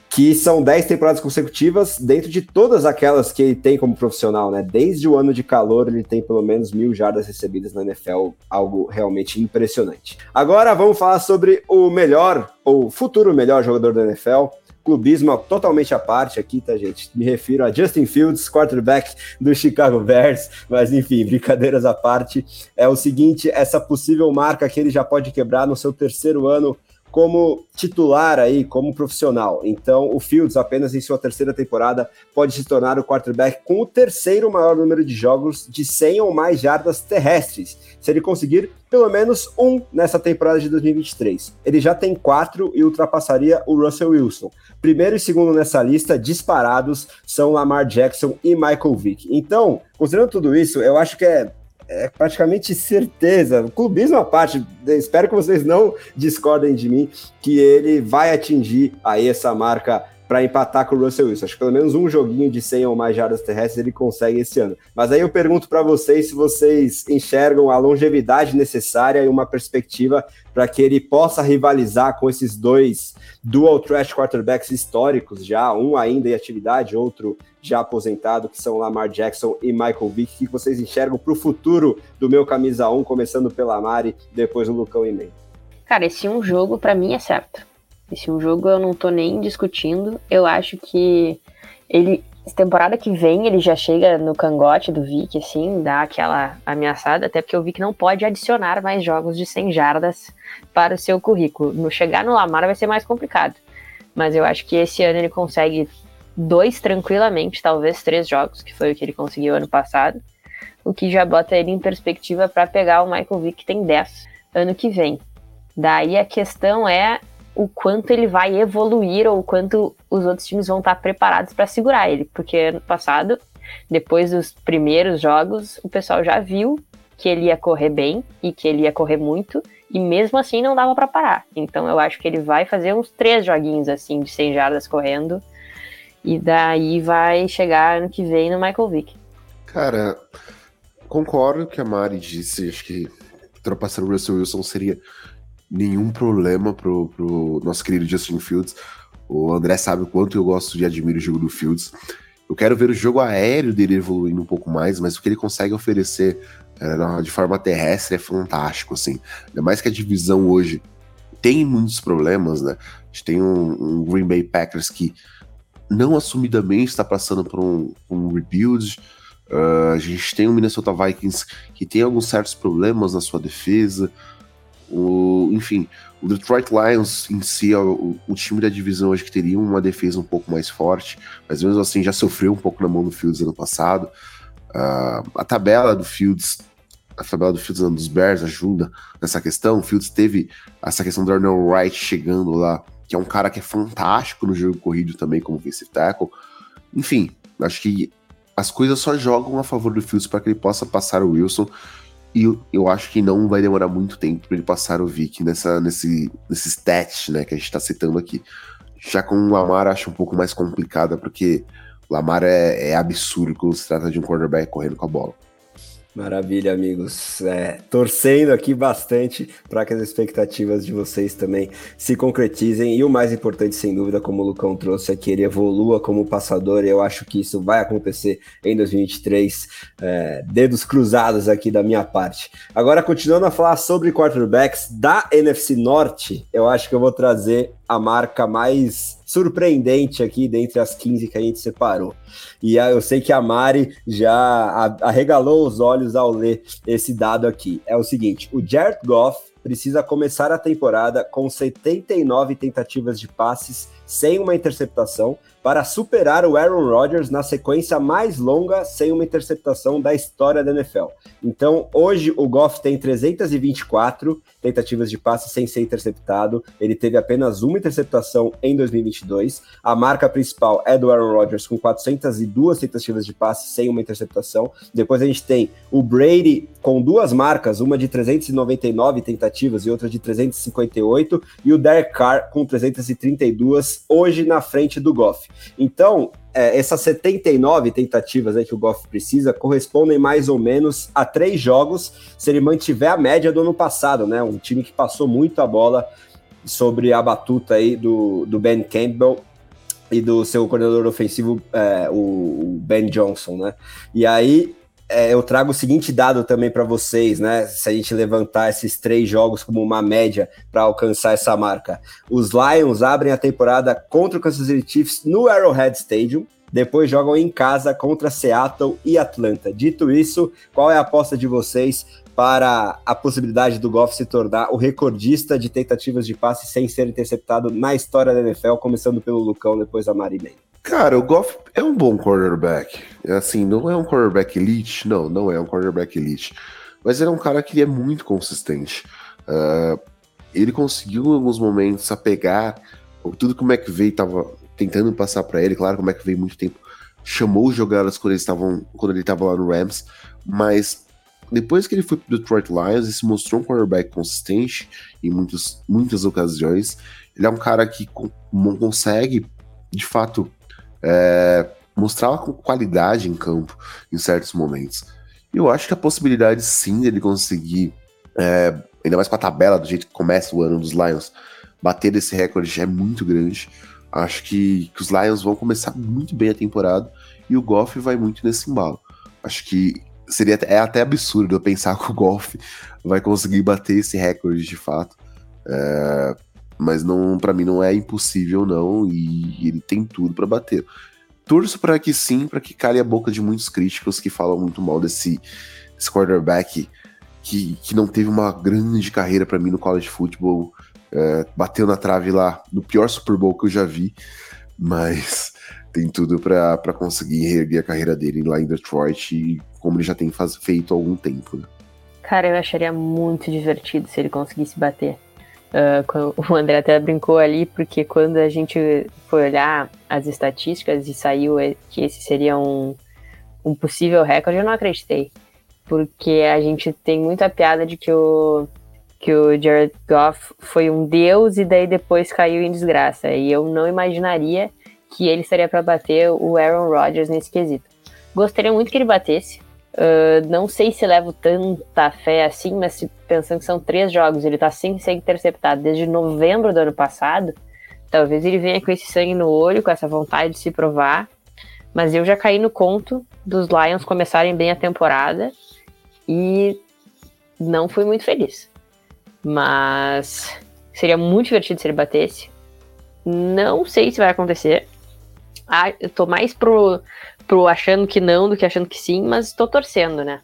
que são 10 temporadas consecutivas dentro de todas aquelas que ele tem como profissional, né? Desde o ano de calor, ele tem pelo menos mil jardas recebidas na NFL, algo realmente impressionante. Agora vamos falar sobre o melhor, ou futuro melhor jogador da NFL, clubismo totalmente à parte aqui, tá, gente? Me refiro a Justin Fields, quarterback do Chicago Bears, mas enfim, brincadeiras à parte. É o seguinte: essa possível marca que ele já pode quebrar no seu terceiro ano como titular aí, como profissional. Então, o Fields, apenas em sua terceira temporada, pode se tornar o quarterback com o terceiro maior número de jogos de 100 ou mais jardas terrestres, se ele conseguir pelo menos um nessa temporada de 2023. Ele já tem quatro e ultrapassaria o Russell Wilson. Primeiro e segundo nessa lista, disparados, são Lamar Jackson e Michael Vick. Então, considerando tudo isso, eu acho que é é praticamente certeza, clubismo à parte, espero que vocês não discordem de mim, que ele vai atingir aí essa marca para empatar com o Russell Wilson. Acho que pelo menos um joguinho de 100 ou mais jardas terrestres ele consegue esse ano. Mas aí eu pergunto para vocês se vocês enxergam a longevidade necessária e uma perspectiva para que ele possa rivalizar com esses dois dual threat quarterbacks históricos já, um ainda em atividade, outro já aposentado, que são Lamar Jackson e Michael Vick. Que vocês enxergam para o futuro do meu camisa 1, começando pela Mari, depois o Lucão e Ney? Cara, esse um jogo para mim é certo. Esse um jogo eu não tô nem discutindo. Eu acho que ele temporada que vem ele já chega no cangote do Vic, assim, dá aquela ameaçada, até porque o Vic não pode adicionar mais jogos de 100 jardas para o seu currículo. No chegar no Lamar vai ser mais complicado. Mas eu acho que esse ano ele consegue dois tranquilamente, talvez três jogos, que foi o que ele conseguiu ano passado, o que já bota ele em perspectiva para pegar o Michael Vick que tem 10 ano que vem. Daí a questão é o quanto ele vai evoluir ou o quanto os outros times vão estar preparados para segurar ele, porque ano passado, depois dos primeiros jogos, o pessoal já viu que ele ia correr bem e que ele ia correr muito, e mesmo assim não dava para parar. Então eu acho que ele vai fazer uns três joguinhos assim de 100 jardas correndo, e daí vai chegar ano que vem no Michael Vick. Cara, concordo que a Mari disse, acho que ultrapassar o Russell Wilson seria nenhum problema pro, pro nosso querido Justin Fields. O André sabe o quanto eu gosto e admiro o jogo do Fields. Eu quero ver o jogo aéreo dele evoluindo um pouco mais, mas o que ele consegue oferecer é, de forma terrestre é fantástico, assim. Ainda mais que a divisão hoje tem muitos problemas, né? A gente tem um, um Green Bay Packers que não assumidamente está passando por um, um rebuild. Uh, a gente tem o Minnesota Vikings que tem alguns certos problemas na sua defesa. O, enfim, o Detroit Lions em si, o, o, time da divisão hoje que teria uma defesa um pouco mais forte, mas mesmo assim já sofreu um pouco na mão do Fields ano passado. Uh, a tabela do Fields, a tabela do Fields dos Bears ajuda nessa questão. O Fields teve essa questão do Arnold Wright chegando lá, que é um cara que é fantástico no jogo corrido também como offensive tackle. Enfim, acho que as coisas só jogam a favor do Fields para que ele possa passar o Wilson. E eu, acho que não vai demorar muito tempo para ele passar o Vic nessa, nesse, nesse stat né, que a gente está citando aqui. Já com o Lamar, acho um pouco mais complicada, porque o Lamar é, é absurdo quando se trata de um quarterback correndo com a bola. Maravilha, amigos. É, torcendo aqui bastante para que as expectativas de vocês também se concretizem. E o mais importante, sem dúvida, como o Lucão trouxe, é que ele evolua como passador. E eu acho que isso vai acontecer em 2023. É, dedos cruzados aqui da minha parte. Agora, continuando a falar sobre quarterbacks da NFC Norte, eu acho que eu vou trazer a marca mais surpreendente aqui dentre as 15 que a gente separou. E eu sei que a Mari já arregalou os olhos ao ler esse dado aqui. É o seguinte: o Jared Goff precisa começar a temporada com 79 tentativas de passes sem uma interceptação para superar o Aaron Rodgers na sequência mais longa sem uma interceptação da história da NFL. Então, hoje o Goff tem 324 tentativas de passe sem ser interceptado. Ele teve apenas uma interceptação em 2022. A marca principal é do Aaron Rodgers com 402 tentativas de passe sem uma interceptação. Depois a gente tem o Brady com duas marcas, uma de 399 tentativas e outra de 358, e o Derek Carr com 332 hoje na frente do Goff. Então, é, essas 79 tentativas aí que o Goff precisa correspondem mais ou menos a três jogos se ele mantiver a média do ano passado, né? Um time que passou muito a bola sobre a batuta aí do, do Ben Campbell e do seu coordenador ofensivo, é, o Ben Johnson, né? E aí é, eu trago o seguinte dado também para vocês, né? Se a gente levantar esses três jogos como uma média para alcançar essa marca. Os Lions abrem a temporada contra o Kansas City Chiefs no Arrowhead Stadium. Depois jogam em casa contra Seattle e Atlanta. Dito isso, qual é a aposta de vocês para a possibilidade do Goff se tornar o recordista de tentativas de passe sem ser interceptado na história da NFL, começando pelo Lucão, depois a Mari Cara, o Goff é um bom quarterback. É assim, não é um quarterback elite, não, não é um quarterback elite. Mas ele é um cara que é muito consistente. Uh, ele conseguiu em alguns momentos apegar tudo que o estava tentando passar para ele. Claro que o McVeigh muito tempo chamou jogadas quando, eles tavam, quando ele estava lá no Rams, mas depois que ele foi pro Detroit Lions, ele se mostrou um quarterback consistente em muitos, muitas ocasiões. Ele é um cara que consegue, de fato, é, mostrar com qualidade em campo em certos momentos. Eu acho que a possibilidade sim dele conseguir, é, ainda mais com a tabela do jeito que começa o ano dos Lions, bater esse recorde é muito grande. Acho que, que os Lions vão começar muito bem a temporada e o Goff vai muito nesse embalo. Acho que seria é até absurdo eu pensar que o Goff vai conseguir bater esse recorde de fato. É, mas não para mim não é impossível não e ele tem tudo para bater. Torço para que sim, para que cale a boca de muitos críticos que falam muito mal desse, desse quarterback que, que não teve uma grande carreira para mim no college football, é, bateu na trave lá no pior Super Bowl que eu já vi, mas tem tudo para conseguir reerguer a carreira dele lá em Detroit, como ele já tem faz, feito há algum tempo. Né? Cara, eu acharia muito divertido se ele conseguisse bater. Uh, o André até brincou ali, porque quando a gente foi olhar as estatísticas e saiu que esse seria um, um possível recorde, eu não acreditei. Porque a gente tem muita piada de que o, que o Jared Goff foi um deus e daí depois caiu em desgraça. E eu não imaginaria que ele estaria para bater o Aaron Rodgers nesse quesito. Gostaria muito que ele batesse, Uh, não sei se levo tanta fé assim, mas se, pensando que são três jogos, ele tá sem ser interceptado desde novembro do ano passado, talvez ele venha com esse sangue no olho, com essa vontade de se provar. Mas eu já caí no conto dos Lions começarem bem a temporada e não fui muito feliz. Mas seria muito divertido se ele batesse. Não sei se vai acontecer. Ah, eu tô mais pro pro achando que não do que achando que sim, mas estou torcendo, né?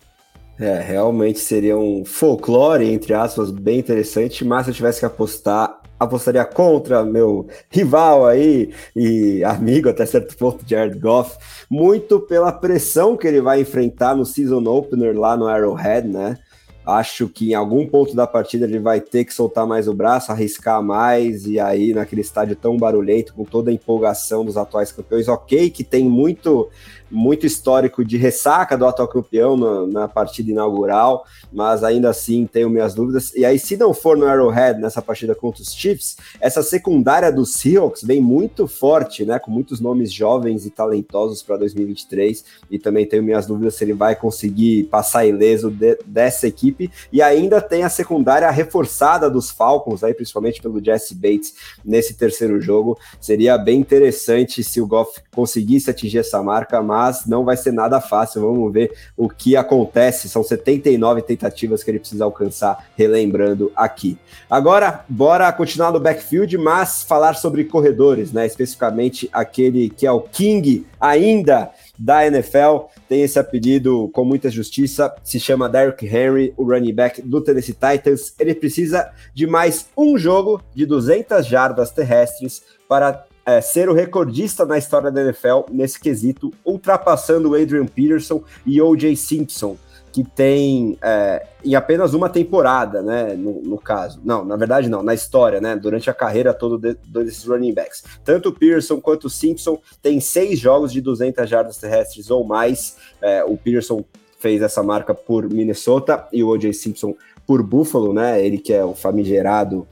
É, realmente seria um folclore, entre aspas, bem interessante, mas se eu tivesse que apostar, apostaria contra meu rival aí e amigo até certo ponto, Jared Goff, muito pela pressão que ele vai enfrentar no season opener lá no Arrowhead, né? Acho que em algum ponto da partida ele vai ter que soltar mais o braço, arriscar mais, e aí naquele estádio tão barulhento, com toda a empolgação dos atuais campeões, ok, que tem muito muito histórico de ressaca do atual campeão na, na, partida inaugural, mas ainda assim tenho minhas dúvidas. E aí, se não for no Arrowhead nessa partida contra os Chiefs, essa secundária dos Seahawks vem muito forte, né? Com muitos nomes jovens e talentosos para 2023. E também tenho minhas dúvidas se ele vai conseguir passar ileso de, dessa equipe. E ainda tem a secundária reforçada dos Falcons, aí, principalmente pelo Jesse Bates nesse terceiro jogo. Seria bem interessante se o Goff conseguisse atingir essa marca, mas mas não vai ser nada fácil. Vamos ver o que acontece. São 79 tentativas que ele precisa alcançar, relembrando aqui. Agora, bora continuar no backfield, mas falar sobre corredores, né? Especificamente aquele que é o King ainda da NFL, tem esse apelido com muita justiça, se chama Derrick Henry, o running back do Tennessee Titans. Ele precisa de mais um jogo de 200 jardas terrestres para é, ser o recordista na história da NFL nesse quesito, ultrapassando Adrian Peterson e O.J. Simpson, que tem é, em apenas uma temporada, né, no, no, caso. Não, na verdade não, na história, né, durante a carreira toda de, desses running backs. Tanto o Peterson quanto o Simpson têm seis jogos de 200 jardas terrestres ou mais. É, o Peterson fez essa marca por Minnesota e o O.J. Simpson por Buffalo, né, ele que é o famigerado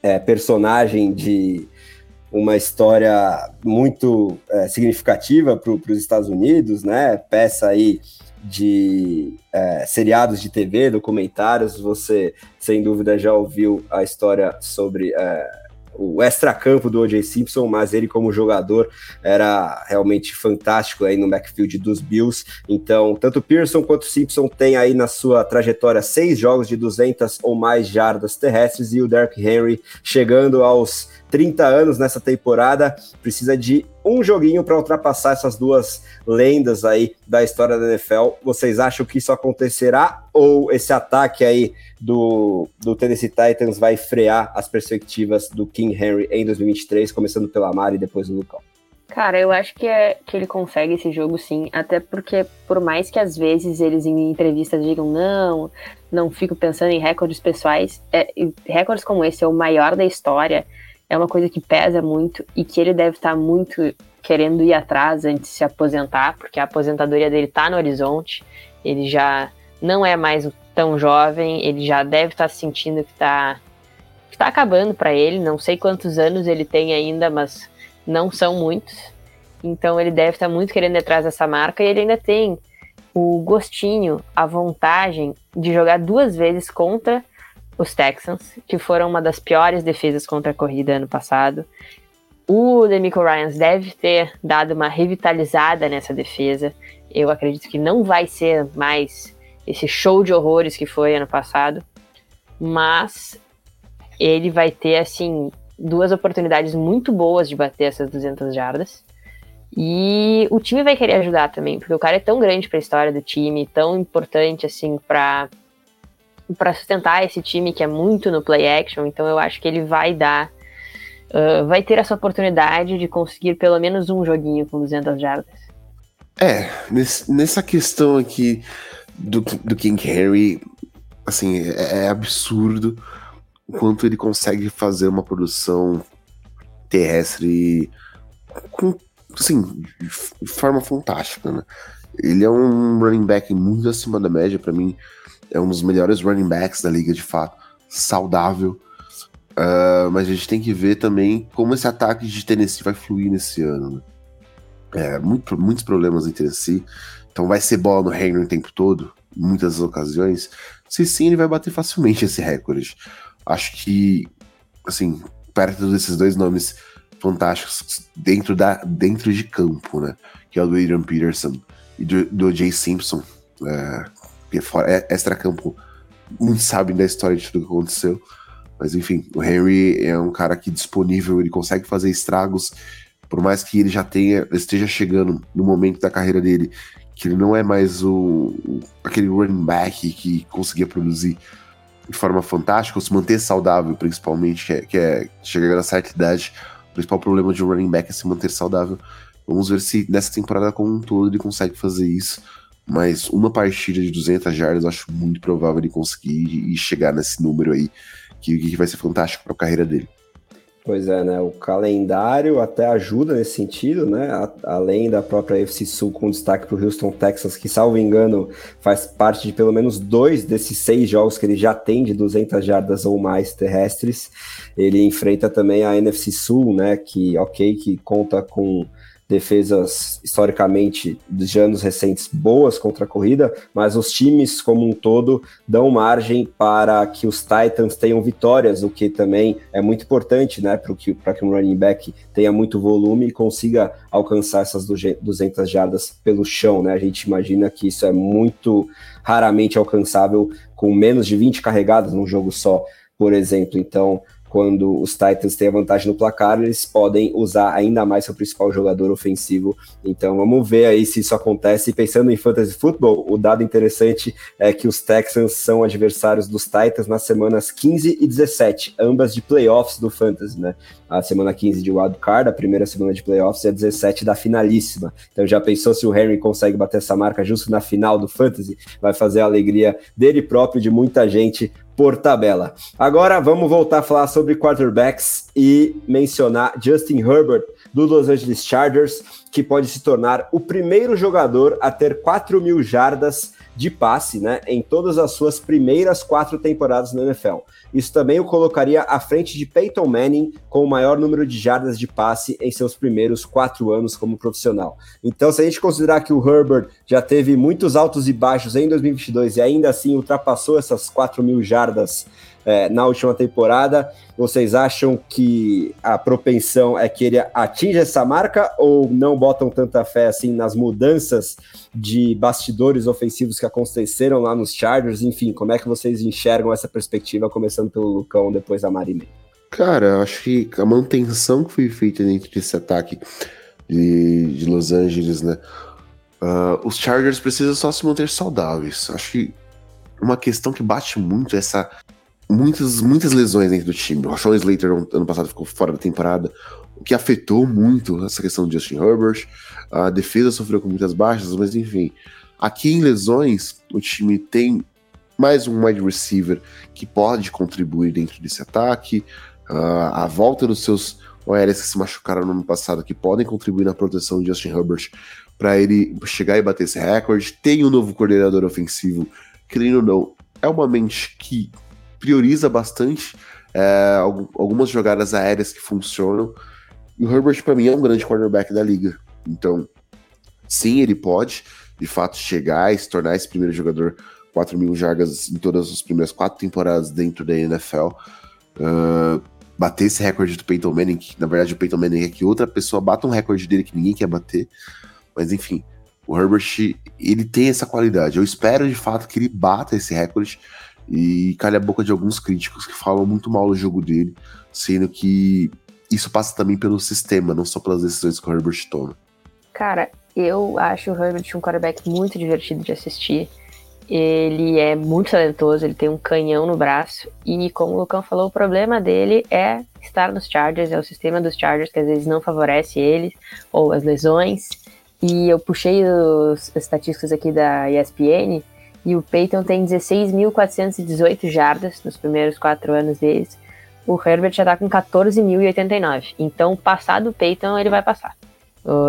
é, personagem de uma história muito é, significativa para os Estados Unidos, né? Peça aí de é, seriados de TV, documentários. Você, sem dúvida, já ouviu a história sobre é, o extra-campo do O.J. Simpson, mas ele como jogador era realmente fantástico aí no backfield dos Bills. Então, tanto Pearson quanto Simpson têm aí na sua trajetória seis jogos de 200 ou mais jardas terrestres e o Derrick Henry chegando aos 30 anos nessa temporada, precisa de um joguinho para ultrapassar essas duas lendas aí da história da NFL. Vocês acham que isso acontecerá ou esse ataque aí do, do Tennessee Titans vai frear as perspectivas do King Henry em 2023, começando pela Mari e depois do Lucão? Cara, eu acho que, é, que ele consegue esse jogo sim, até porque por mais que às vezes eles em entrevistas digam não, não fico pensando em recordes pessoais, é, recordes como esse é o maior da história, é uma coisa que pesa muito e que ele deve estar muito querendo ir atrás antes de se aposentar, porque a aposentadoria dele está no horizonte, ele já não é mais tão jovem, ele já deve estar sentindo que está que tá acabando para ele, não sei quantos anos ele tem ainda, mas não são muitos. Então ele deve estar muito querendo ir atrás dessa marca e ele ainda tem o gostinho, a vontade de jogar duas vezes contra os Texans, que foram uma das piores defesas contra a corrida ano passado. O Demico Ryans deve ter dado uma revitalizada nessa defesa. Eu acredito que não vai ser mais esse show de horrores que foi ano passado, mas ele vai ter assim duas oportunidades muito boas de bater essas 200 jardas. E o time vai querer ajudar também, porque o cara é tão grande para a história do time, tão importante assim para para sustentar esse time que é muito no play action, então eu acho que ele vai dar, uh, vai ter essa oportunidade de conseguir pelo menos um joguinho com 200 jardas. É, nesse, nessa questão aqui do, do King Harry, assim, é, é absurdo o quanto ele consegue fazer uma produção terrestre com, assim, de forma fantástica, né? Ele é um running back muito acima da média, para mim é um dos melhores running backs da liga de fato, saudável. Uh, mas a gente tem que ver também como esse ataque de Tennessee vai fluir nesse ano. Né? É, muito, muitos problemas em Tennessee. Então vai ser bola no Henry o tempo todo, muitas ocasiões. Se sim, ele vai bater facilmente esse recorde. Acho que, assim, perto desses dois nomes fantásticos dentro, da, dentro de campo, né? Que é o do Adrian Peterson e do, do Jay Simpson. É, que é fora, é, extra-campo, muitos sabem da história de tudo que aconteceu. Mas enfim, o Henry é um cara que disponível, ele consegue fazer estragos, por mais que ele já tenha, esteja chegando no momento da carreira dele, que ele não é mais o, aquele running back que conseguia produzir de forma fantástica, ou se manter saudável, principalmente, que é, que é chegando a certa idade, o principal problema de um running back é se manter saudável. Vamos ver se nessa temporada como um todo ele consegue fazer isso. Mas uma partida de 200 jardas eu acho muito provável ele conseguir e chegar nesse número aí, que, que vai ser fantástico para a carreira dele. Pois é, né? O calendário até ajuda nesse sentido, né? A, além da própria FC Sul com destaque para o Houston Texas, que, salvo engano, faz parte de pelo menos dois desses seis jogos que ele já tem de 200 jardas ou mais terrestres. Ele enfrenta também a NFC Sul, né? Que, ok, que conta com defesas historicamente de anos recentes boas contra a corrida, mas os times como um todo dão margem para que os Titans tenham vitórias, o que também é muito importante, né, para que, que um running back tenha muito volume e consiga alcançar essas 200 jardas pelo chão, né? A gente imagina que isso é muito raramente alcançável com menos de 20 carregadas num jogo só, por exemplo. Então, quando os Titans têm a vantagem no placar, eles podem usar ainda mais seu principal jogador ofensivo. Então vamos ver aí se isso acontece. Pensando em fantasy football, o dado interessante é que os Texans são adversários dos Titans nas semanas 15 e 17, ambas de playoffs do fantasy, né? A semana 15 de wild card, a primeira semana de playoffs e a 17 da finalíssima. Então já pensou se o Henry consegue bater essa marca justo na final do fantasy? Vai fazer a alegria dele próprio de muita gente por tabela. Agora vamos voltar a falar sobre quarterbacks e mencionar Justin Herbert do Los Angeles Chargers, que pode se tornar o primeiro jogador a ter 4 mil jardas de passe né, em todas as suas primeiras quatro temporadas na NFL. Isso também o colocaria à frente de Peyton Manning com o maior número de jardas de passe em seus primeiros quatro anos como profissional. Então, se a gente considerar que o Herbert já teve muitos altos e baixos em 2022 e ainda assim ultrapassou essas 4 mil jardas é, na última temporada. Vocês acham que a propensão é que ele atinja essa marca ou não botam tanta fé assim nas mudanças de bastidores ofensivos que aconteceram lá nos Chargers? Enfim, como é que vocês enxergam essa perspectiva, começando pelo Lucão, depois a Marinê? Cara, acho que a manutenção que foi feita dentro desse ataque de, de Los Angeles, né? Uh, os Chargers precisam só se manter saudáveis. Acho que uma questão que bate muito é essa muitas, muitas lesões dentro do time. O Sean Slater ano passado ficou fora da temporada, o que afetou muito essa questão do Justin Herbert. A defesa sofreu com muitas baixas, mas enfim. Aqui em lesões, o time tem mais um wide receiver que pode contribuir dentro desse ataque. Uh, a volta dos seus OLs que se machucaram no ano passado, que podem contribuir na proteção de Justin Herbert para ele chegar e bater esse recorde. Tem um novo coordenador ofensivo, querendo ou não, é uma mente que prioriza bastante é, algumas jogadas aéreas que funcionam. E o Herbert, para mim, é um grande cornerback da liga. Então, sim, ele pode, de fato, chegar e se tornar esse primeiro jogador 4 mil jardas em todas as primeiras quatro temporadas dentro da NFL. Uh, bater esse recorde do Peyton Manning, que na verdade o Peyton Manning é que outra pessoa bata um recorde dele que ninguém quer bater. Mas enfim, o Herbert, ele tem essa qualidade. Eu espero de fato que ele bata esse recorde e calha a boca de alguns críticos que falam muito mal do jogo dele, sendo que isso passa também pelo sistema, não só pelas decisões que o Herbert toma. Cara, eu acho o Herbert um quarterback muito divertido de assistir. Ele é muito talentoso, ele tem um canhão no braço. E como o Lucão falou, o problema dele é estar nos Chargers, é o sistema dos Chargers que às vezes não favorece ele, ou as lesões. E eu puxei os, as estatísticas aqui da ESPN e o Peyton tem 16.418 jardas nos primeiros quatro anos deles. O Herbert já tá com 14.089. Então, passado o Peyton, ele vai passar.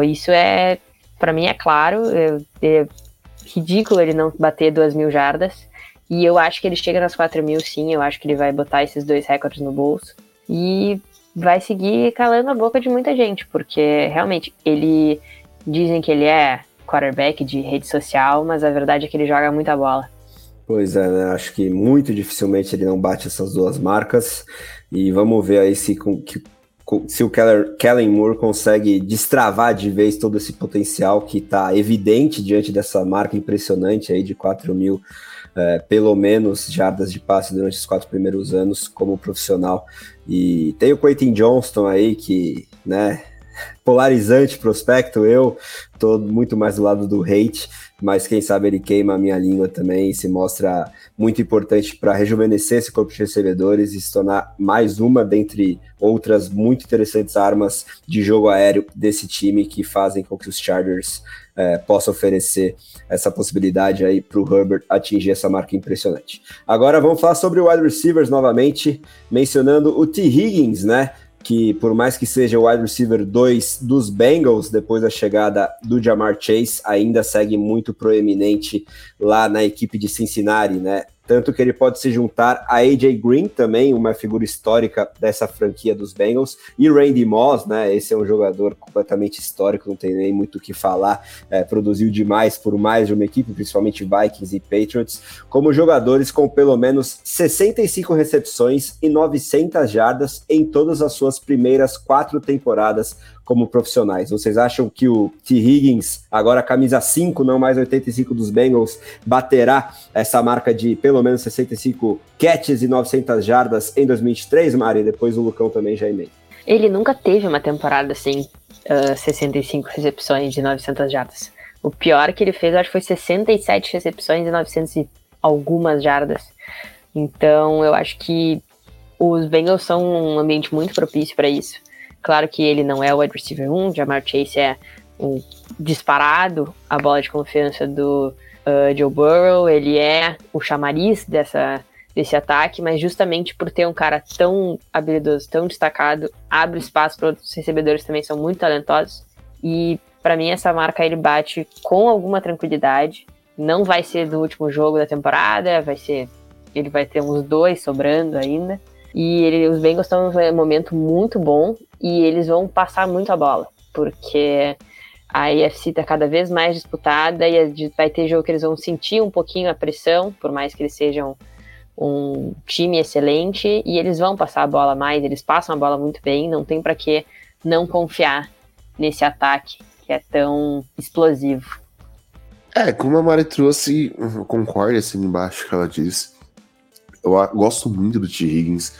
Isso é, para mim, é claro. É, é, ridículo ele não bater 2 mil jardas. E eu acho que ele chega nas 4 mil, sim. Eu acho que ele vai botar esses dois recordes no bolso. E vai seguir calando a boca de muita gente, porque realmente ele. Dizem que ele é quarterback de rede social, mas a verdade é que ele joga muita bola. Pois é, né? Acho que muito dificilmente ele não bate essas duas marcas. E vamos ver aí se, com, que, se o Keller, Kellen Moore consegue destravar de vez todo esse potencial que está evidente diante dessa marca impressionante aí de 4 mil, é, pelo menos, jardas de passe durante os quatro primeiros anos como profissional. E tem o Quentin Johnston aí que, né, polarizante prospecto. Eu tô muito mais do lado do hate, mas quem sabe ele queima a minha língua também e se mostra muito importante para rejuvenescer esse corpo de recebedores e se tornar mais uma dentre outras muito interessantes armas de jogo aéreo desse time que fazem com que os Chargers é, possam oferecer essa possibilidade aí para o Herbert atingir essa marca impressionante. Agora vamos falar sobre o wide receivers novamente, mencionando o T. Higgins, né? Que por mais que seja o wide receiver 2 dos Bengals, depois da chegada do Jamar Chase, ainda segue muito proeminente lá na equipe de Cincinnati, né? Tanto que ele pode se juntar a AJ Green também, uma figura histórica dessa franquia dos Bengals, e Randy Moss, né? Esse é um jogador completamente histórico, não tem nem muito o que falar, é, produziu demais por mais de uma equipe, principalmente Vikings e Patriots, como jogadores com pelo menos 65 recepções e 900 jardas em todas as suas primeiras quatro temporadas como profissionais. Vocês acham que o T. Higgins, agora camisa 5, não mais 85 dos Bengals, baterá essa marca de pelo menos 65 catches e 900 jardas em 2023, Mari? Depois o Lucão também já emenda. Ele nunca teve uma temporada assim, uh, 65 recepções de 900 jardas. O pior que ele fez, acho que foi 67 recepções e 900 e algumas jardas. Então, eu acho que os Bengals são um ambiente muito propício para isso. Claro que ele não é o wide receiver 1, Jamar Chase é um disparado a bola de confiança do uh, Joe Burrow, ele é o chamariz dessa, desse ataque, mas justamente por ter um cara tão habilidoso, tão destacado, abre espaço para outros recebedores também são muito talentosos. E para mim essa marca ele bate com alguma tranquilidade. Não vai ser do último jogo da temporada, vai ser ele vai ter uns dois sobrando ainda. E ele, os Bengals estão um momento muito bom e eles vão passar muito a bola, porque a AFC está cada vez mais disputada e vai ter jogo que eles vão sentir um pouquinho a pressão, por mais que eles sejam um time excelente, e eles vão passar a bola mais, eles passam a bola muito bem, não tem para que não confiar nesse ataque que é tão explosivo. É, como a Mari trouxe, concordo assim embaixo que ela disse. Eu gosto muito do T. Higgins.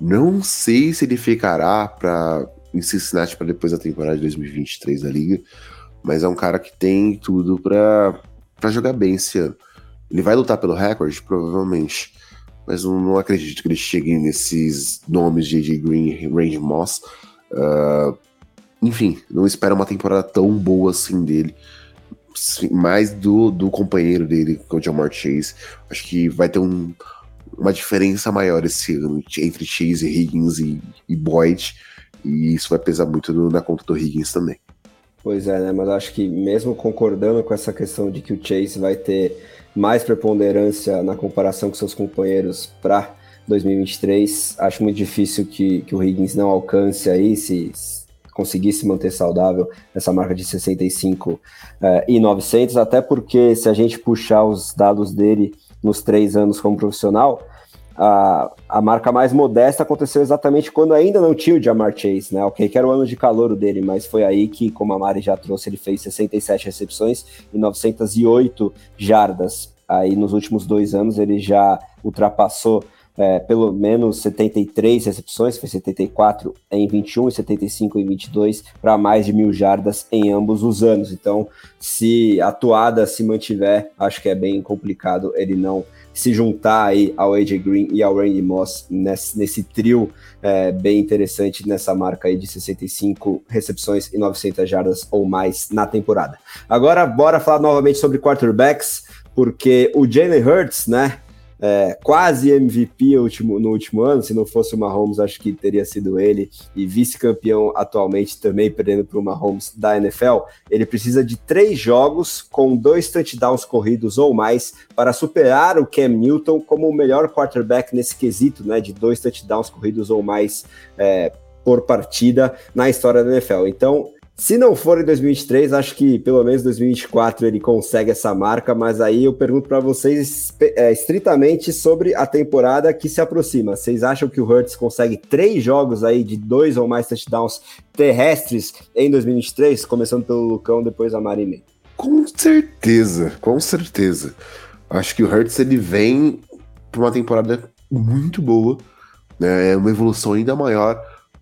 Não sei se ele ficará para em Cincinnati para depois da temporada de 2023 da liga, mas é um cara que tem tudo para jogar bem esse ano. Ele vai lutar pelo recorde, provavelmente, mas não, não acredito que ele chegue nesses nomes de AJ Green, Range Moss. Uh, enfim, não espero uma temporada tão boa assim dele. Mais do, do companheiro dele, que é o Jamar Chase. Acho que vai ter um, uma diferença maior esse ano entre Chase, Higgins e, e Boyd, e isso vai pesar muito no, na conta do Higgins também. Pois é, né? Mas acho que mesmo concordando com essa questão de que o Chase vai ter mais preponderância na comparação com seus companheiros para 2023, acho muito difícil que, que o Higgins não alcance aí, se conseguisse manter saudável essa marca de 65 eh, e 900, até porque se a gente puxar os dados dele nos três anos como profissional, a, a marca mais modesta aconteceu exatamente quando ainda não tinha o Jamar Chase, né? Ok, que era o ano de calor dele, mas foi aí que, como a Mari já trouxe, ele fez 67 recepções e 908 jardas. Aí nos últimos dois anos ele já ultrapassou é, pelo menos 73 recepções, foi 74 em 21 e 75 em 22, para mais de mil jardas em ambos os anos. Então, se a toada se mantiver, acho que é bem complicado ele não se juntar aí ao AJ Green e ao Randy Moss nesse, nesse trio é, bem interessante nessa marca aí de 65 recepções e 900 jardas ou mais na temporada. Agora, bora falar novamente sobre quarterbacks porque o Jalen Hurts, né, é, quase MVP último, no último ano, se não fosse o Mahomes, acho que teria sido ele, e vice-campeão atualmente também perdendo para o Mahomes da NFL, ele precisa de três jogos com dois touchdowns corridos ou mais para superar o Cam Newton como o melhor quarterback nesse quesito, né, de dois touchdowns corridos ou mais é, por partida na história da NFL. Então, se não for em 2023, acho que pelo menos 2024 ele consegue essa marca, mas aí eu pergunto para vocês é, estritamente sobre a temporada que se aproxima. Vocês acham que o Hurts consegue três jogos aí de dois ou mais touchdowns terrestres em 2023, começando pelo Lucão, depois a Marinei? Com certeza, com certeza. Acho que o Hurts ele vem para uma temporada muito boa, né? É uma evolução ainda maior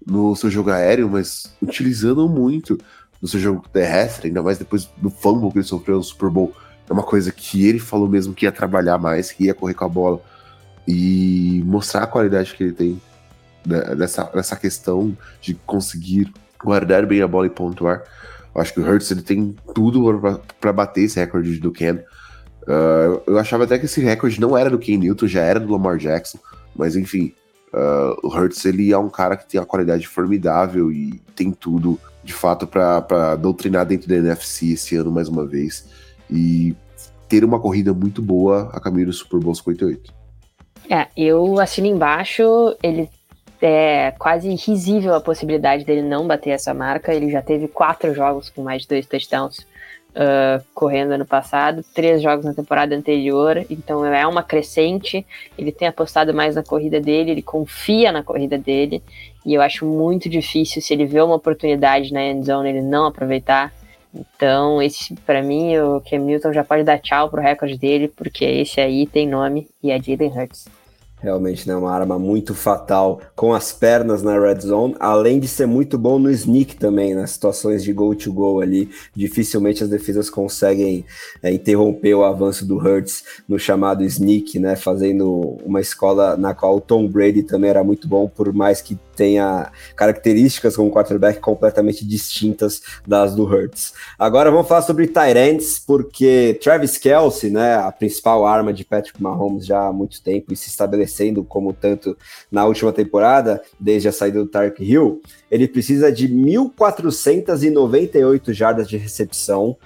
no seu jogo aéreo, mas utilizando muito no seu jogo terrestre, ainda mais depois do fumble que ele sofreu no Super Bowl. É uma coisa que ele falou mesmo que ia trabalhar mais, que ia correr com a bola e mostrar a qualidade que ele tem nessa, nessa questão de conseguir guardar bem a bola e pontuar. Eu acho que o Hurts ele tem tudo para bater esse recorde do Ken. Uh, eu achava até que esse recorde não era do Ken Newton, já era do Lamar Jackson, mas enfim, Uh, o Hurts ele é um cara que tem uma qualidade formidável e tem tudo de fato para doutrinar dentro da NFC esse ano mais uma vez e ter uma corrida muito boa a caminho do Super Bowl 58. É, eu assino embaixo, ele é quase risível a possibilidade dele não bater essa marca. Ele já teve quatro jogos com mais de dois touchdowns uh, correndo ano passado, três jogos na temporada anterior, então é uma crescente. Ele tem apostado mais na corrida dele, ele confia na corrida dele, e eu acho muito difícil se ele vê uma oportunidade na end zone ele não aproveitar. Então, esse para mim, o Cam Newton já pode dar tchau pro recorde dele, porque esse aí tem nome e é Jaden Hurts. Realmente, né? Uma arma muito fatal com as pernas na red zone, além de ser muito bom no sneak também, nas situações de goal to goal ali. Dificilmente as defesas conseguem é, interromper o avanço do Hurts no chamado sneak, né? Fazendo uma escola na qual o Tom Brady também era muito bom, por mais que tenha características como quarterback completamente distintas das do Hurts. Agora vamos falar sobre Tyrants, porque Travis Kelsey, né, a principal arma de Patrick Mahomes já há muito tempo e se estabelecendo como tanto na última temporada, desde a saída do Tark Hill, ele precisa de 1.498 jardas de recepção,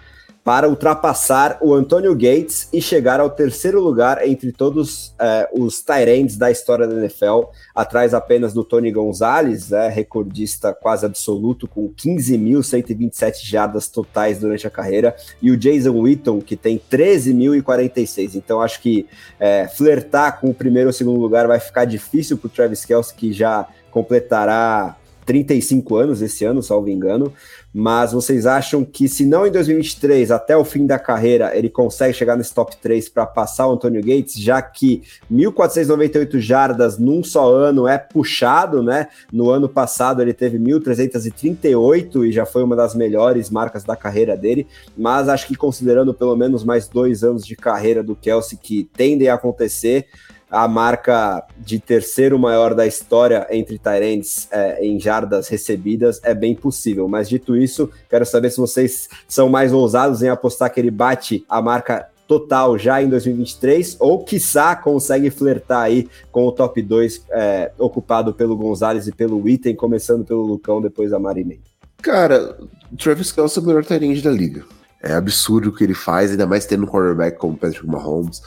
para ultrapassar o Antonio Gates e chegar ao terceiro lugar entre todos é, os Tyrants da história da NFL, atrás apenas do Tony Gonzalez, é, recordista quase absoluto, com 15.127 jardas totais durante a carreira, e o Jason Witton, que tem 13.046. Então acho que é, flertar com o primeiro ou segundo lugar vai ficar difícil para o Travis Kelce, que já completará 35 anos esse ano, salvo engano mas vocês acham que se não em 2023, até o fim da carreira, ele consegue chegar nesse top 3 para passar o Antônio Gates, já que 1.498 jardas num só ano é puxado, né? No ano passado ele teve 1.338 e já foi uma das melhores marcas da carreira dele, mas acho que considerando pelo menos mais dois anos de carreira do Kelsey que tendem a acontecer, a marca de terceiro maior da história entre Tyrants é, em jardas recebidas é bem possível. Mas dito isso, quero saber se vocês são mais ousados em apostar que ele bate a marca total já em 2023 ou quiçá consegue flertar aí com o top 2 é, ocupado pelo Gonzalez e pelo Item, começando pelo Lucão, depois da Marinei. Cara, Travis Kelce é o melhor Tyrant da liga. É absurdo o que ele faz, ainda mais tendo um quarterback como Patrick Mahomes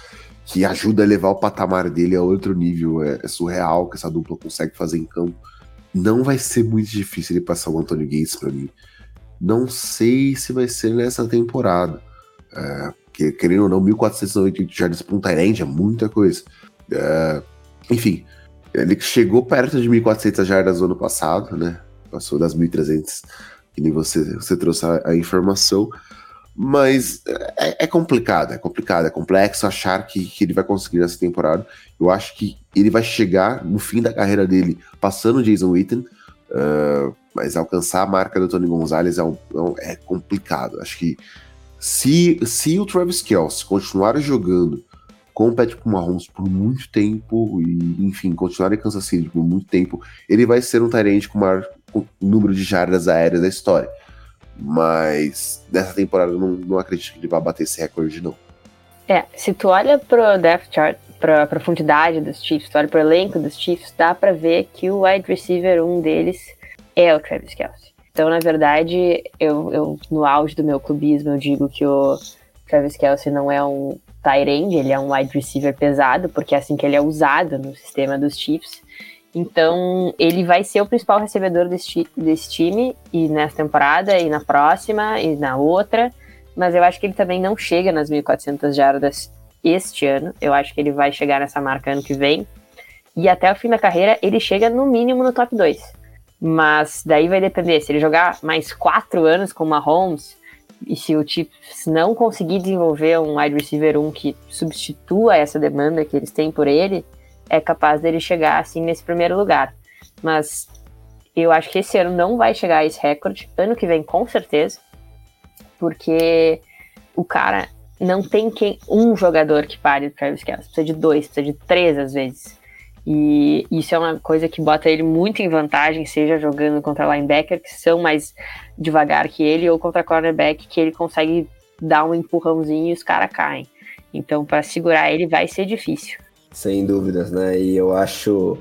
que ajuda a levar o patamar dele a outro nível. É, é surreal que essa dupla consegue fazer em campo. Não vai ser muito difícil ele passar o Anthony Gates para mim. Não sei se vai ser nessa temporada. É, que, querendo ou não, 1.498 jardas para um Tyrande é muita coisa. É, enfim, ele chegou perto de 1.400 jardas no ano passado, né? Passou das 1.300, que nem você, você trouxe a informação. Mas é, é, complicado, é complicado, é complexo achar que, que ele vai conseguir nessa temporada. Eu acho que ele vai chegar no fim da carreira dele passando o Jason Witten, uh, mas alcançar a marca do Tony Gonzalez é, um, é, é complicado. Acho que se, se o Travis Kelce continuar jogando com o Patrick Mahomes por muito tempo e, enfim, continuar em Kansas City por muito tempo, ele vai ser um Tyrant com o maior número de jardas aéreas da história. Mas nessa temporada eu não, não acredito que ele vai bater esse recorde, não. É, se tu olha pro depth chart, pra profundidade dos Chiefs, tu olha pro elenco dos Chiefs, dá pra ver que o wide receiver, um deles, é o Travis Kelsey. Então, na verdade, eu, eu no auge do meu clubismo, eu digo que o Travis Kelsey não é um tight end, ele é um wide receiver pesado, porque é assim que ele é usado no sistema dos Chiefs. Então, ele vai ser o principal recebedor desse, desse time, e nessa temporada, e na próxima, e na outra. Mas eu acho que ele também não chega nas 1.400 jardas este ano. Eu acho que ele vai chegar nessa marca ano que vem. E até o fim da carreira, ele chega no mínimo no top 2. Mas daí vai depender. Se ele jogar mais quatro anos com o Mahomes, e se o Chiefs não conseguir desenvolver um wide receiver 1 que substitua essa demanda que eles têm por ele, é capaz dele chegar assim nesse primeiro lugar. Mas eu acho que esse ano não vai chegar a esse recorde. Ano que vem, com certeza. Porque o cara não tem quem um jogador que pare o Travis Kelce. Precisa de dois, precisa de três às vezes. E isso é uma coisa que bota ele muito em vantagem, seja jogando contra linebacker, que são mais devagar que ele, ou contra cornerback, que ele consegue dar um empurrãozinho e os caras caem. Então, para segurar ele vai ser difícil. Sem dúvidas, né? E eu acho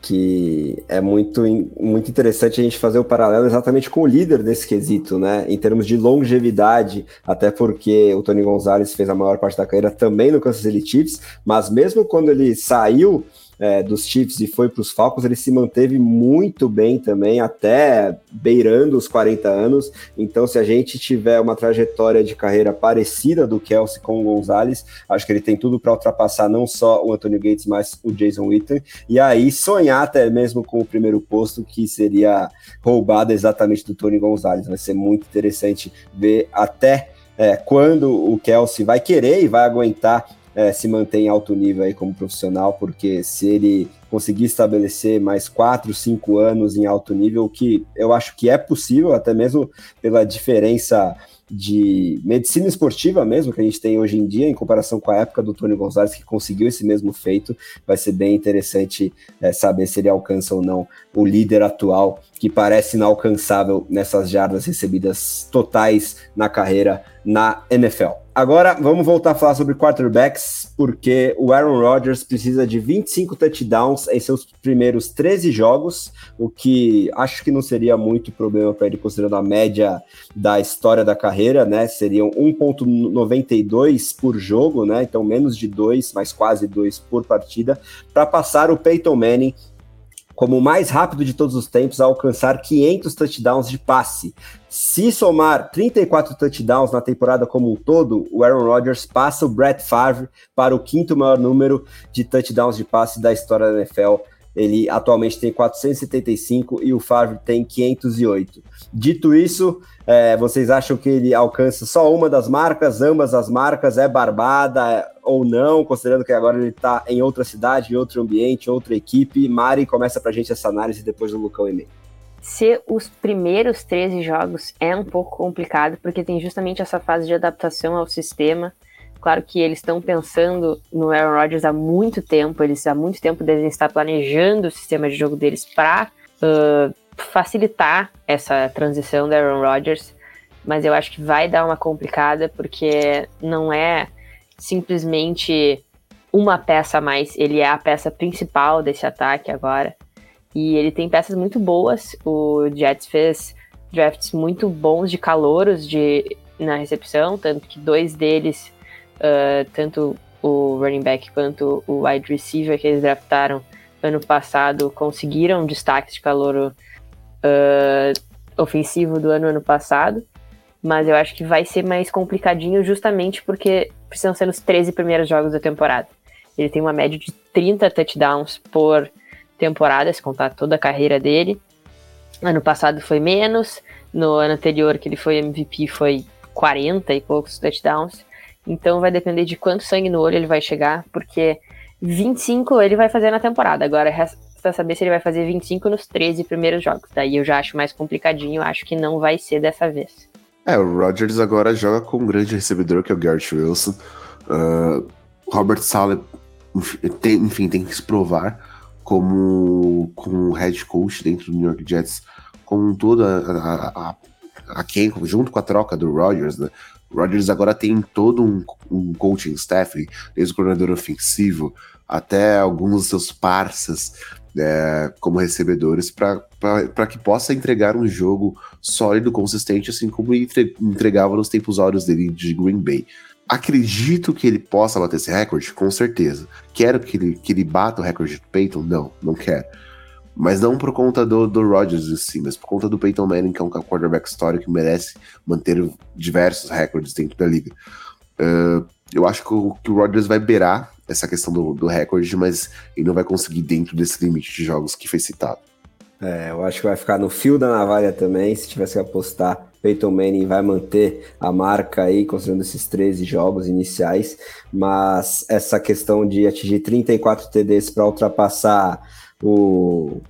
que é muito, muito interessante a gente fazer o paralelo exatamente com o líder desse quesito, né? Em termos de longevidade, até porque o Tony Gonzalez fez a maior parte da carreira também no Kansas City Chiefs, mas mesmo quando ele saiu é, dos Chiefs e foi para os Falcons, ele se manteve muito bem também, até beirando os 40 anos. Então, se a gente tiver uma trajetória de carreira parecida do Kelsey com o Gonzalez, acho que ele tem tudo para ultrapassar não só o Antonio Gates, mas o Jason Witten. E aí sonhar até mesmo com o primeiro posto, que seria roubado exatamente do Tony Gonzalez. Vai ser muito interessante ver até é, quando o Kelsey vai querer e vai aguentar é, se manter em alto nível aí como profissional, porque se ele conseguir estabelecer mais quatro, cinco anos em alto nível, que eu acho que é possível, até mesmo pela diferença de medicina esportiva mesmo que a gente tem hoje em dia, em comparação com a época do Tony Gonzalez, que conseguiu esse mesmo feito, vai ser bem interessante é, saber se ele alcança ou não o líder atual, que parece inalcançável nessas jardas recebidas totais na carreira na NFL. Agora vamos voltar a falar sobre quarterbacks, porque o Aaron Rodgers precisa de 25 touchdowns em seus primeiros 13 jogos, o que acho que não seria muito problema para ele, considerando a média da história da carreira, né? Seriam 1,92 por jogo, né? Então menos de 2, mas quase 2 por partida, para passar o Peyton Manning como o mais rápido de todos os tempos a alcançar 500 touchdowns de passe. Se somar 34 touchdowns na temporada como um todo, o Aaron Rodgers passa o Brett Favre para o quinto maior número de touchdowns de passe da história da NFL ele atualmente tem 475 e o Favre tem 508. Dito isso, é, vocês acham que ele alcança só uma das marcas, ambas as marcas, é barbada ou não, considerando que agora ele está em outra cidade, em outro ambiente, outra equipe? Mari, começa pra gente essa análise depois do Lucão e meio. Se os primeiros 13 jogos é um pouco complicado, porque tem justamente essa fase de adaptação ao sistema, Claro que eles estão pensando no Aaron Rodgers há muito tempo, eles há muito tempo devem estar planejando o sistema de jogo deles para uh, facilitar essa transição do Aaron Rodgers, mas eu acho que vai dar uma complicada porque não é simplesmente uma peça a mais, ele é a peça principal desse ataque agora. E ele tem peças muito boas. O Jets fez drafts muito bons de calouros de, na recepção, tanto que dois deles uh, tanto o running back quanto o wide receiver que eles draftaram ano passado conseguiram destaque de calor uh, ofensivo do ano ano passado, mas eu acho que vai ser mais complicadinho justamente porque precisam ser os 13 primeiros jogos da temporada. Ele tem uma média de 30 touchdowns por temporada, se contar toda a carreira dele. Ano passado foi menos, no ano anterior que ele foi MVP foi 40 e poucos touchdowns. Então vai depender de quanto sangue no olho ele vai chegar, porque 25 ele vai fazer na temporada. Agora resta saber se ele vai fazer 25 nos 13 primeiros jogos. Daí eu já acho mais complicadinho, acho que não vai ser dessa vez. É, o Rodgers agora joga com um grande recebedor, que é o Garrett Wilson. Uh, Robert Saleh, tem, enfim, tem que se provar como, como head coach dentro do New York Jets, como um todo, a, a, a, a quem, junto com a troca do Rodgers, né? Rodgers agora tem todo um, um coaching staff, desde o coordenador ofensivo até alguns dos seus parceiros é, como recebedores para que possa entregar um jogo sólido, consistente, assim como entre, entregava nos tempos áureos dele de Green Bay. Acredito que ele possa bater esse recorde, com certeza. Quero que ele, que ele bata o recorde do Peyton? Não, não quero. Mas não por conta do, do Rodgers em si, mas por conta do Peyton Manning, que é um quarterback histórico que merece manter diversos recordes dentro da liga. Uh, eu acho que o, que o Rodgers vai beirar essa questão do, do recorde, mas ele não vai conseguir dentro desse limite de jogos que foi citado. É, eu acho que vai ficar no fio da navalha também, se tivesse que apostar. Peyton Manning vai manter a marca aí, considerando esses 13 jogos iniciais, mas essa questão de atingir 34 TDs para ultrapassar o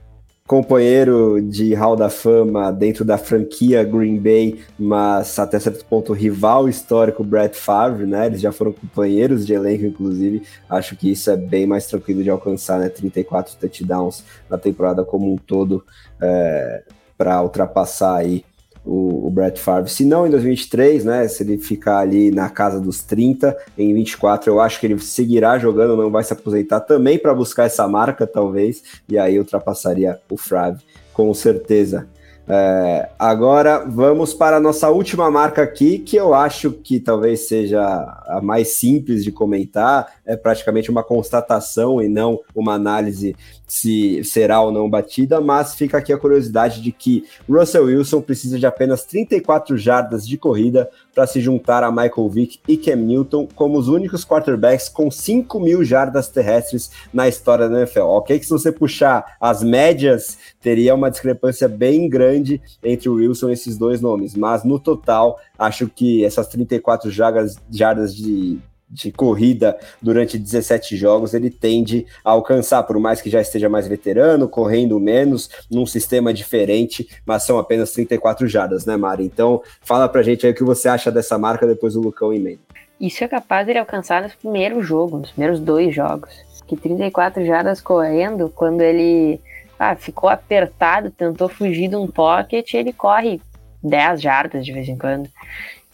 companheiro de Hall da Fama dentro da franquia Green Bay, mas até certo ponto rival histórico Brett Favre, né? Eles já foram companheiros de elenco, inclusive. Acho que isso é bem mais tranquilo de alcançar, né? 34 touchdowns na temporada como um todo é, para ultrapassar aí o, o Brett Favre. Se não em 2023, né? Se ele ficar ali na casa dos 30, em 24, eu acho que ele seguirá jogando, não vai se aposentar também para buscar essa marca, talvez, e aí ultrapassaria o Favre, com certeza. É, agora vamos para a nossa última marca aqui, que eu acho que talvez seja a mais simples de comentar, é praticamente uma constatação e não uma análise se será ou não batida, mas fica aqui a curiosidade de que Russell Wilson precisa de apenas 34 jardas de corrida para se juntar a Michael Vick e Cam Newton como os únicos quarterbacks com 5 mil jardas terrestres na história da NFL. Ok, que se você puxar as médias, teria uma discrepância bem grande entre o Wilson e esses dois nomes, mas no total, acho que essas 34 jardas, jardas de de corrida durante 17 jogos, ele tende a alcançar, por mais que já esteja mais veterano, correndo menos, num sistema diferente, mas são apenas 34 jardas, né, Mari? Então, fala pra gente aí o que você acha dessa marca depois do Lucão emenda. Isso é capaz de ele alcançar nos primeiros jogos, nos primeiros dois jogos. Que 34 jardas correndo, quando ele ah, ficou apertado, tentou fugir de um pocket, ele corre 10 jardas de vez em quando.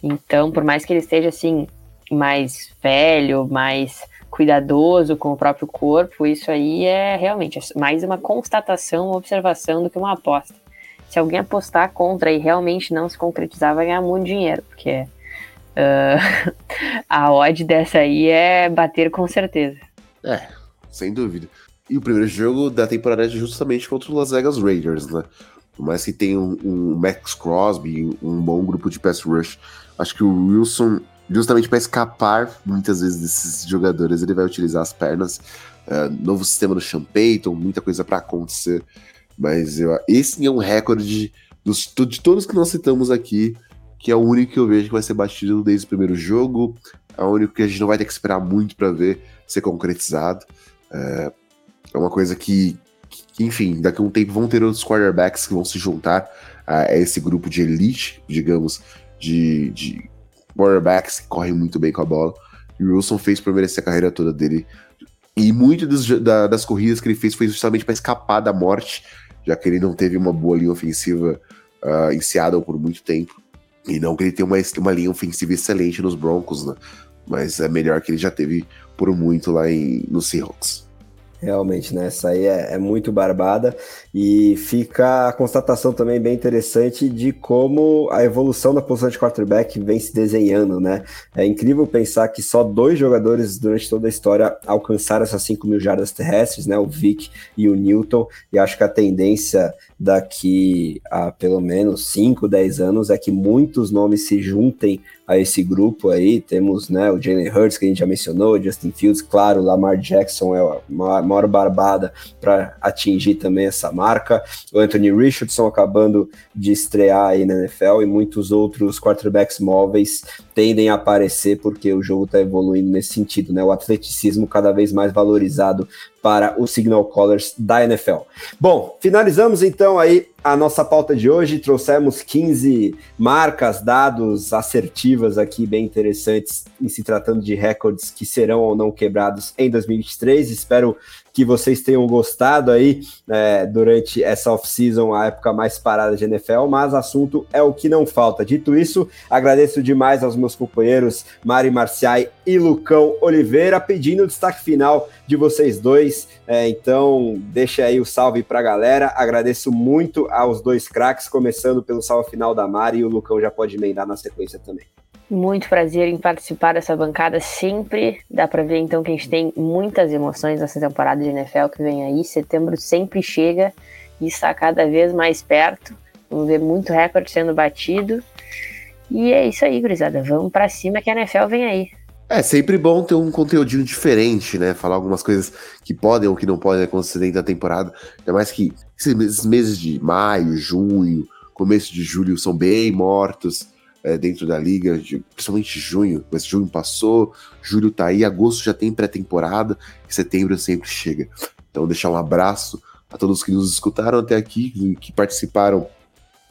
Então, por mais que ele esteja assim, mais velho, mais cuidadoso com o próprio corpo, isso aí é realmente mais uma constatação, uma observação do que uma aposta. Se alguém apostar contra e realmente não se concretizar, vai ganhar muito dinheiro, porque uh, a odd dessa aí é bater com certeza. É, sem dúvida. E o primeiro jogo da temporada é justamente contra o Las Vegas Raiders, né? Por mais que tenha um, um Max Crosby, um bom grupo de pass rush, acho que o Wilson justamente para escapar muitas vezes desses jogadores, ele vai utilizar as pernas. Uh, novo sistema do Sean Payton, muita coisa para acontecer. Mas eu, esse é um recorde dos, de todos que nós citamos aqui, que é o único que eu vejo que vai ser batido desde o primeiro jogo. É o único que a gente não vai ter que esperar muito para ver ser concretizado. Uh, é uma coisa que, que, enfim, daqui a um tempo vão ter outros quarterbacks que vão se juntar a esse grupo de elite, digamos, de, de quarterbacks que correm muito bem com a bola. E o Wilson fez para merecer a carreira toda dele. E muito dos, da, das corridas que ele fez foi justamente para escapar da morte, já que ele não teve uma boa linha ofensiva uh, em Seattle por muito tempo. E não que ele tenha uma, uma linha ofensiva excelente nos Broncos, né? Mas é melhor que ele já teve por muito lá em, no Seahawks. Realmente, né? Essa aí é, é, muito barbada e fica a constatação também bem interessante de como a evolução da posição de quarterback vem se desenhando, né? É incrível pensar que só dois jogadores durante toda a história alcançaram essas 5 mil jardas terrestres, né? O Vic e o Newton, e acho que a tendência daqui a pelo menos 5, 10 anos é que muitos nomes se juntem a esse grupo aí. Temos né, o Jalen Hurts, que a gente já mencionou, Justin Fields, claro, Lamar Jackson é a maior barbada para atingir também essa marca. O Anthony Richardson acabando de estrear aí na NFL e muitos outros quarterbacks móveis tendem a aparecer porque o jogo está evoluindo nesse sentido, né? O atleticismo cada vez mais valorizado para os Signal Callers da NFL. Bom, finalizamos então aí a nossa pauta de hoje. Trouxemos 15 marcas, dados assertivas aqui bem interessantes em se tratando de recordes que serão ou não quebrados em 2023. Espero que vocês tenham gostado aí é, durante essa off-season, a época mais parada de NFL, mas assunto é o que não falta. Dito isso, agradeço demais aos meus companheiros Mari Marciai e Lucão Oliveira, pedindo o destaque final de vocês dois. É, então, deixa aí o salve para a galera. Agradeço muito aos dois craques, começando pelo salve final da Mari e o Lucão já pode emendar na sequência também. Muito prazer em participar dessa bancada sempre. Dá para ver então que a gente tem muitas emoções nessa temporada de NFL que vem aí. Setembro sempre chega e está cada vez mais perto. Vamos ver muito recorde sendo batido. E é isso aí, gurizada. Vamos para cima que a NFL vem aí. É sempre bom ter um conteúdinho diferente, né? Falar algumas coisas que podem ou que não podem acontecer dentro da temporada. Ainda mais que esses meses de maio, junho, começo de julho são bem mortos é, dentro da liga, de, principalmente junho, mas junho passou, julho tá aí, agosto já tem pré-temporada, setembro sempre chega. Então, deixar um abraço a todos que nos escutaram até aqui, que participaram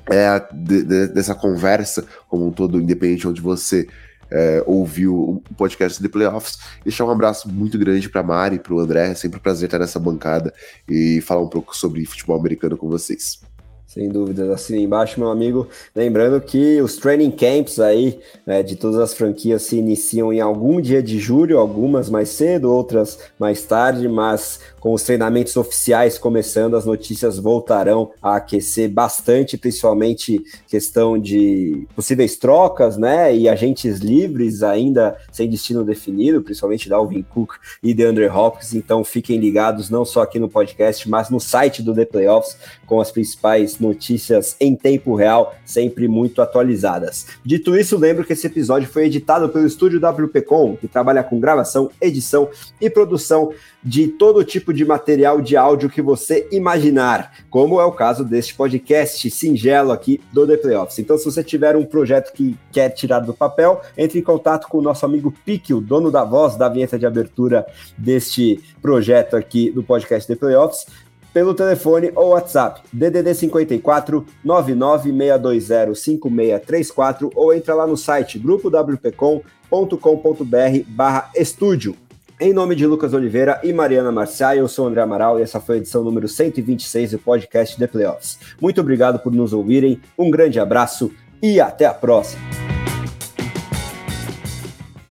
é, de, de, dessa conversa, como um todo, independente onde você é, ouviu o podcast de Playoffs. Deixar um abraço muito grande para Mari para o André. É sempre um prazer estar nessa bancada e falar um pouco sobre futebol americano com vocês. Sem dúvidas, assim embaixo, meu amigo. Lembrando que os training camps aí né, de todas as franquias se iniciam em algum dia de julho, algumas mais cedo, outras mais tarde, mas com os treinamentos oficiais começando, as notícias voltarão a aquecer bastante, principalmente questão de possíveis trocas, né? E agentes livres ainda sem destino definido, principalmente Dalvin Cook e DeAndre Hopkins. Então fiquem ligados não só aqui no podcast, mas no site do The Playoffs com as principais notícias em tempo real, sempre muito atualizadas. Dito isso, lembro que esse episódio foi editado pelo estúdio WPcom, que trabalha com gravação, edição e produção de todo tipo de material de áudio que você imaginar, como é o caso deste podcast singelo aqui do The Playoffs. Então, se você tiver um projeto que quer tirar do papel, entre em contato com o nosso amigo Pique, o dono da voz da vinheta de abertura deste projeto aqui do podcast The Playoffs pelo telefone ou WhatsApp DDD 54 99620 5634 ou entra lá no site grupowpcom.com.br barra estúdio. Em nome de Lucas Oliveira e Mariana Marcial, eu sou André Amaral e essa foi a edição número 126 do podcast The Playoffs. Muito obrigado por nos ouvirem, um grande abraço e até a próxima!